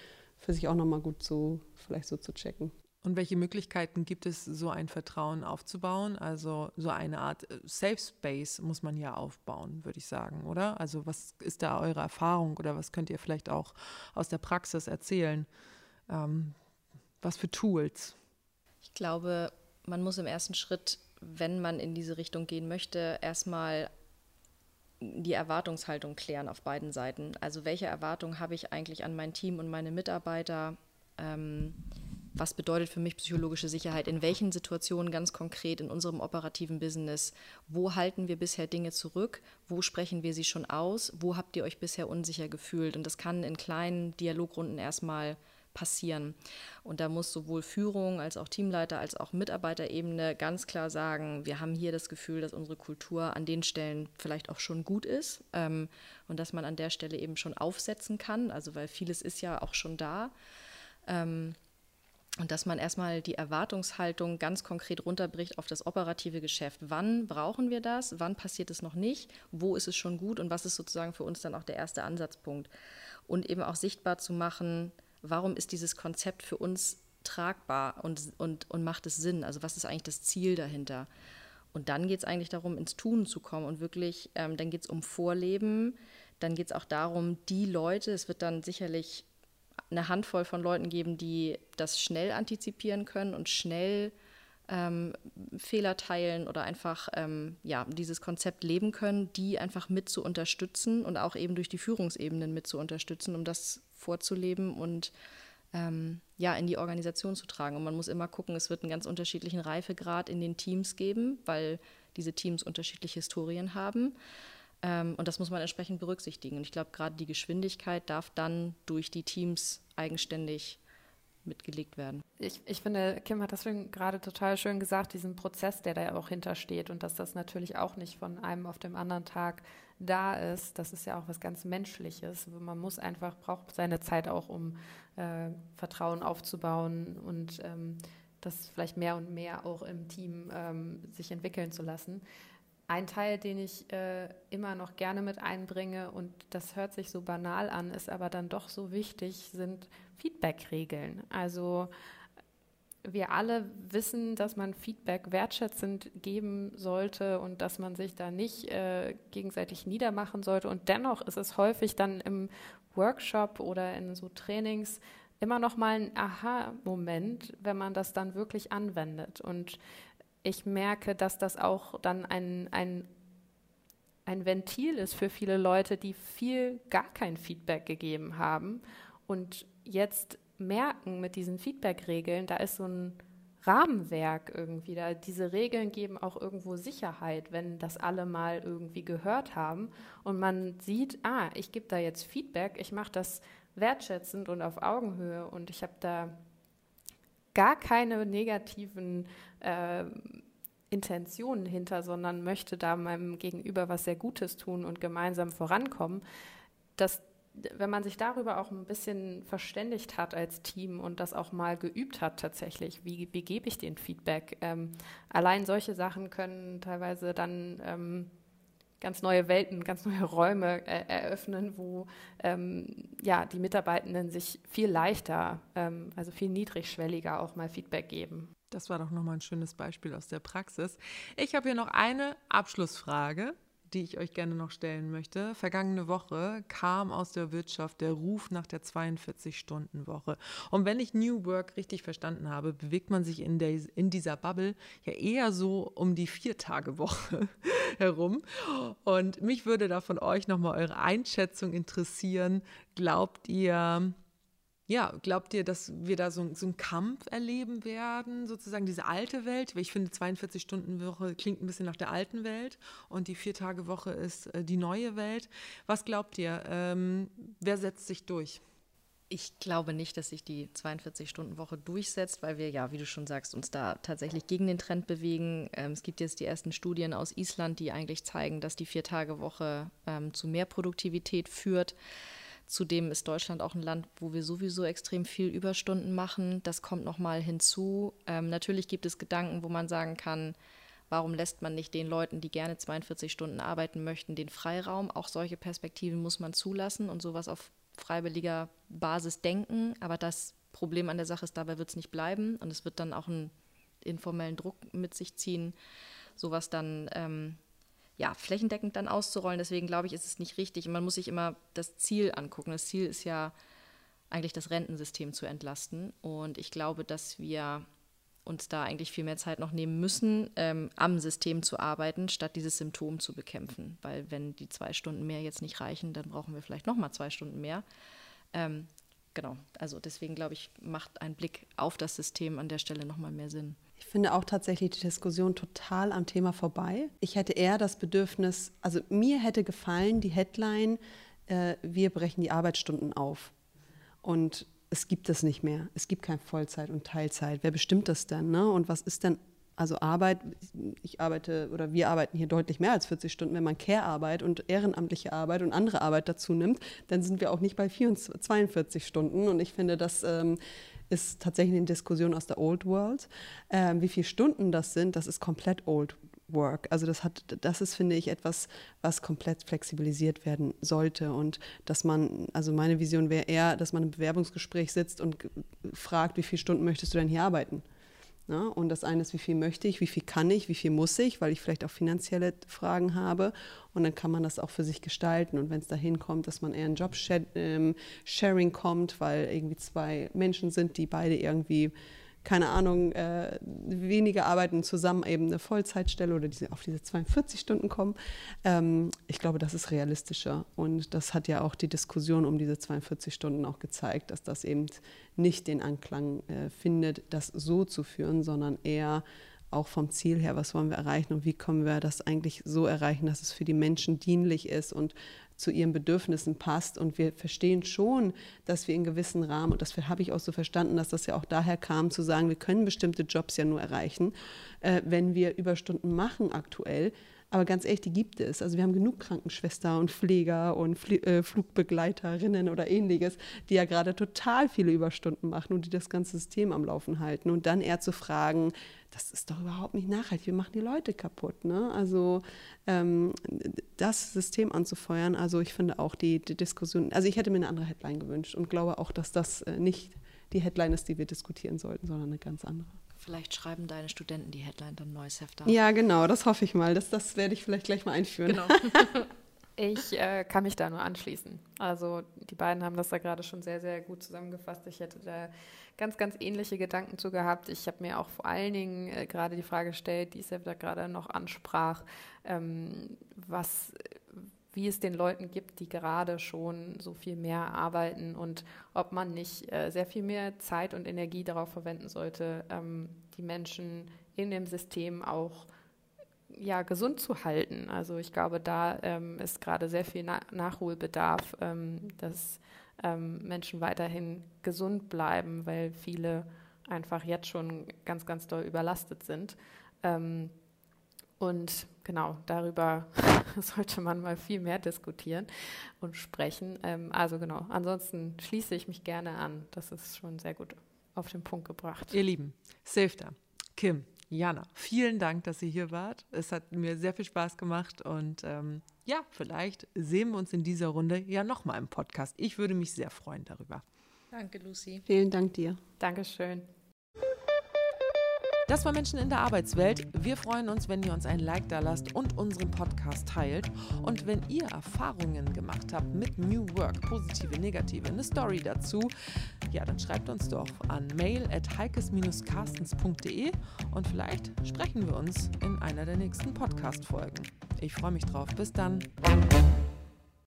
für sich auch nochmal gut so, vielleicht so zu checken. Und welche Möglichkeiten gibt es, so ein Vertrauen aufzubauen? Also so eine Art äh, Safe Space muss man ja aufbauen, würde ich sagen, oder? Also was ist da eure Erfahrung oder was könnt ihr vielleicht auch aus der Praxis erzählen? Ähm, was für Tools? Ich glaube, man muss im ersten Schritt, wenn man in diese Richtung gehen möchte, erstmal die Erwartungshaltung klären auf beiden Seiten. Also welche Erwartungen habe ich eigentlich an mein Team und meine Mitarbeiter? Ähm, was bedeutet für mich psychologische Sicherheit, in welchen Situationen ganz konkret in unserem operativen Business, wo halten wir bisher Dinge zurück, wo sprechen wir sie schon aus, wo habt ihr euch bisher unsicher gefühlt. Und das kann in kleinen Dialogrunden erstmal passieren. Und da muss sowohl Führung als auch Teamleiter als auch Mitarbeiterebene ganz klar sagen, wir haben hier das Gefühl, dass unsere Kultur an den Stellen vielleicht auch schon gut ist ähm, und dass man an der Stelle eben schon aufsetzen kann, also weil vieles ist ja auch schon da. Ähm, und dass man erstmal die Erwartungshaltung ganz konkret runterbricht auf das operative Geschäft. Wann brauchen wir das? Wann passiert es noch nicht? Wo ist es schon gut? Und was ist sozusagen für uns dann auch der erste Ansatzpunkt? Und eben auch sichtbar zu machen, warum ist dieses Konzept für uns tragbar und, und, und macht es Sinn? Also was ist eigentlich das Ziel dahinter? Und dann geht es eigentlich darum, ins Tun zu kommen und wirklich, ähm, dann geht es um Vorleben, dann geht es auch darum, die Leute, es wird dann sicherlich eine Handvoll von Leuten geben, die das schnell antizipieren können und schnell ähm, Fehler teilen oder einfach ähm, ja, dieses Konzept leben können, die einfach mit zu unterstützen und auch eben durch die Führungsebenen mit zu unterstützen, um das vorzuleben und ähm, ja, in die Organisation zu tragen. Und man muss immer gucken, es wird einen ganz unterschiedlichen Reifegrad in den Teams geben, weil diese Teams unterschiedliche Historien haben. Ähm, und das muss man entsprechend berücksichtigen. Und ich glaube, gerade die Geschwindigkeit darf dann durch die Teams eigenständig mitgelegt werden. Ich, ich finde, Kim hat das gerade total schön gesagt, diesen Prozess, der da auch hintersteht und dass das natürlich auch nicht von einem auf dem anderen Tag da ist. Das ist ja auch was ganz Menschliches. Man muss einfach, braucht seine Zeit auch, um äh, Vertrauen aufzubauen und ähm, das vielleicht mehr und mehr auch im Team ähm, sich entwickeln zu lassen. Ein Teil, den ich äh, immer noch gerne mit einbringe, und das hört sich so banal an, ist aber dann doch so wichtig, sind Feedback-Regeln. Also wir alle wissen, dass man Feedback wertschätzend geben sollte und dass man sich da nicht äh, gegenseitig niedermachen sollte. Und dennoch ist es häufig dann im Workshop oder in so Trainings immer noch mal ein Aha-Moment, wenn man das dann wirklich anwendet. Und ich merke, dass das auch dann ein, ein, ein Ventil ist für viele Leute, die viel gar kein Feedback gegeben haben und jetzt merken mit diesen Feedback-Regeln, da ist so ein Rahmenwerk irgendwie. Da, diese Regeln geben auch irgendwo Sicherheit, wenn das alle mal irgendwie gehört haben und man sieht, ah, ich gebe da jetzt Feedback, ich mache das wertschätzend und auf Augenhöhe und ich habe da gar keine negativen äh, Intentionen hinter, sondern möchte da meinem Gegenüber was sehr Gutes tun und gemeinsam vorankommen, dass wenn man sich darüber auch ein bisschen verständigt hat als Team und das auch mal geübt hat tatsächlich, wie, wie gebe ich den Feedback? Ähm, allein solche Sachen können teilweise dann ähm, ganz neue Welten, ganz neue Räume äh, eröffnen, wo ähm, ja, die Mitarbeitenden sich viel leichter, ähm, also viel niedrigschwelliger auch mal Feedback geben. Das war doch nochmal ein schönes Beispiel aus der Praxis. Ich habe hier noch eine Abschlussfrage die ich euch gerne noch stellen möchte. Vergangene Woche kam aus der Wirtschaft der Ruf nach der 42-Stunden-Woche. Und wenn ich New Work richtig verstanden habe, bewegt man sich in, der, in dieser Bubble ja eher so um die Vier-Tage-Woche herum. Und mich würde da von euch nochmal eure Einschätzung interessieren. Glaubt ihr, ja, glaubt ihr, dass wir da so, so einen Kampf erleben werden, sozusagen diese alte Welt? Ich finde, 42-Stunden-Woche klingt ein bisschen nach der alten Welt und die Vier-Tage-Woche ist äh, die neue Welt. Was glaubt ihr? Ähm, wer setzt sich durch? Ich glaube nicht, dass sich die 42-Stunden-Woche durchsetzt, weil wir ja, wie du schon sagst, uns da tatsächlich gegen den Trend bewegen. Ähm, es gibt jetzt die ersten Studien aus Island, die eigentlich zeigen, dass die Vier-Tage-Woche ähm, zu mehr Produktivität führt. Zudem ist Deutschland auch ein Land, wo wir sowieso extrem viel Überstunden machen. Das kommt nochmal hinzu. Ähm, natürlich gibt es Gedanken, wo man sagen kann, warum lässt man nicht den Leuten, die gerne 42 Stunden arbeiten möchten, den Freiraum? Auch solche Perspektiven muss man zulassen und sowas auf freiwilliger Basis denken. Aber das Problem an der Sache ist, dabei wird es nicht bleiben und es wird dann auch einen informellen Druck mit sich ziehen, sowas dann ähm, ja, flächendeckend dann auszurollen. Deswegen glaube ich, ist es nicht richtig. Man muss sich immer das Ziel angucken. Das Ziel ist ja eigentlich das Rentensystem zu entlasten. Und ich glaube, dass wir uns da eigentlich viel mehr Zeit noch nehmen müssen, ähm, am System zu arbeiten, statt dieses Symptom zu bekämpfen. Weil wenn die zwei Stunden mehr jetzt nicht reichen, dann brauchen wir vielleicht noch mal zwei Stunden mehr. Ähm, genau, also deswegen glaube ich, macht ein Blick auf das System an der Stelle noch mal mehr Sinn. Ich finde auch tatsächlich die Diskussion total am Thema vorbei. Ich hätte eher das Bedürfnis, also mir hätte gefallen die Headline, äh, wir brechen die Arbeitsstunden auf. Und es gibt das nicht mehr. Es gibt kein Vollzeit und Teilzeit. Wer bestimmt das denn? Ne? Und was ist denn, also Arbeit, ich arbeite oder wir arbeiten hier deutlich mehr als 40 Stunden. Wenn man Care-Arbeit und ehrenamtliche Arbeit und andere Arbeit dazu nimmt, dann sind wir auch nicht bei 24, 42 Stunden. Und ich finde, das ähm, ist tatsächlich eine Diskussion aus der Old World. Ähm, wie viele Stunden das sind, das ist komplett Old Work. Also das hat, das ist, finde ich, etwas, was komplett flexibilisiert werden sollte. Und dass man, also meine Vision wäre eher, dass man im Bewerbungsgespräch sitzt und fragt, wie viele Stunden möchtest du denn hier arbeiten? Ja, und das eine ist, wie viel möchte ich, wie viel kann ich, wie viel muss ich, weil ich vielleicht auch finanzielle Fragen habe. Und dann kann man das auch für sich gestalten. Und wenn es dahin kommt, dass man eher in Job-Sharing ähm, kommt, weil irgendwie zwei Menschen sind, die beide irgendwie keine Ahnung, äh, weniger arbeiten zusammen eben eine Vollzeitstelle oder diese, auf diese 42 Stunden kommen. Ähm, ich glaube, das ist realistischer. Und das hat ja auch die Diskussion um diese 42 Stunden auch gezeigt, dass das eben nicht den Anklang äh, findet, das so zu führen, sondern eher auch vom Ziel her, was wollen wir erreichen und wie können wir das eigentlich so erreichen, dass es für die Menschen dienlich ist und zu ihren Bedürfnissen passt. Und wir verstehen schon, dass wir in gewissen Rahmen, und das habe ich auch so verstanden, dass das ja auch daher kam, zu sagen, wir können bestimmte Jobs ja nur erreichen, äh, wenn wir Überstunden machen aktuell. Aber ganz ehrlich, die gibt es. Also wir haben genug Krankenschwester und Pfleger und Fl äh, Flugbegleiterinnen oder ähnliches, die ja gerade total viele Überstunden machen und die das ganze System am Laufen halten. Und dann eher zu fragen, das ist doch überhaupt nicht nachhaltig, wir machen die Leute kaputt. Ne? Also ähm, das System anzufeuern, also ich finde auch die, die, Diskussion, also ich hätte mir eine andere Headline gewünscht und glaube auch, dass das äh, nicht die Headline ist, die wir diskutieren sollten, sondern eine ganz andere. Vielleicht schreiben deine Studenten die Headline dann neues Heft an. Ja, genau, das hoffe ich mal. Das, das werde ich vielleicht gleich mal einführen. Genau. Ich äh, kann mich da nur anschließen. Also die beiden haben das da gerade schon sehr, sehr gut zusammengefasst. Ich hätte da ganz, ganz ähnliche Gedanken zu gehabt. Ich habe mir auch vor allen Dingen äh, gerade die Frage gestellt, die ich da gerade noch ansprach, ähm, was, wie es den Leuten gibt, die gerade schon so viel mehr arbeiten und ob man nicht äh, sehr viel mehr Zeit und Energie darauf verwenden sollte, ähm, die Menschen in dem System auch ja, gesund zu halten. Also ich glaube, da ähm, ist gerade sehr viel Na Nachholbedarf, ähm, dass ähm, Menschen weiterhin gesund bleiben, weil viele einfach jetzt schon ganz, ganz doll überlastet sind. Ähm, und genau darüber sollte man mal viel mehr diskutieren und sprechen. Ähm, also genau, ansonsten schließe ich mich gerne an. Das ist schon sehr gut auf den Punkt gebracht. Ihr Lieben, Safeta, Kim, Jana, vielen Dank, dass ihr hier wart. Es hat mir sehr viel Spaß gemacht und ähm, ja, vielleicht sehen wir uns in dieser Runde ja nochmal im Podcast. Ich würde mich sehr freuen darüber. Danke, Lucy. Vielen Dank dir. Dankeschön. Das war Menschen in der Arbeitswelt. Wir freuen uns, wenn ihr uns ein Like da lasst und unseren Podcast teilt. Und wenn ihr Erfahrungen gemacht habt mit New Work, positive, negative, eine Story dazu, ja, dann schreibt uns doch an mail at heikes-carstens.de und vielleicht sprechen wir uns in einer der nächsten Podcast-Folgen. Ich freue mich drauf. Bis dann.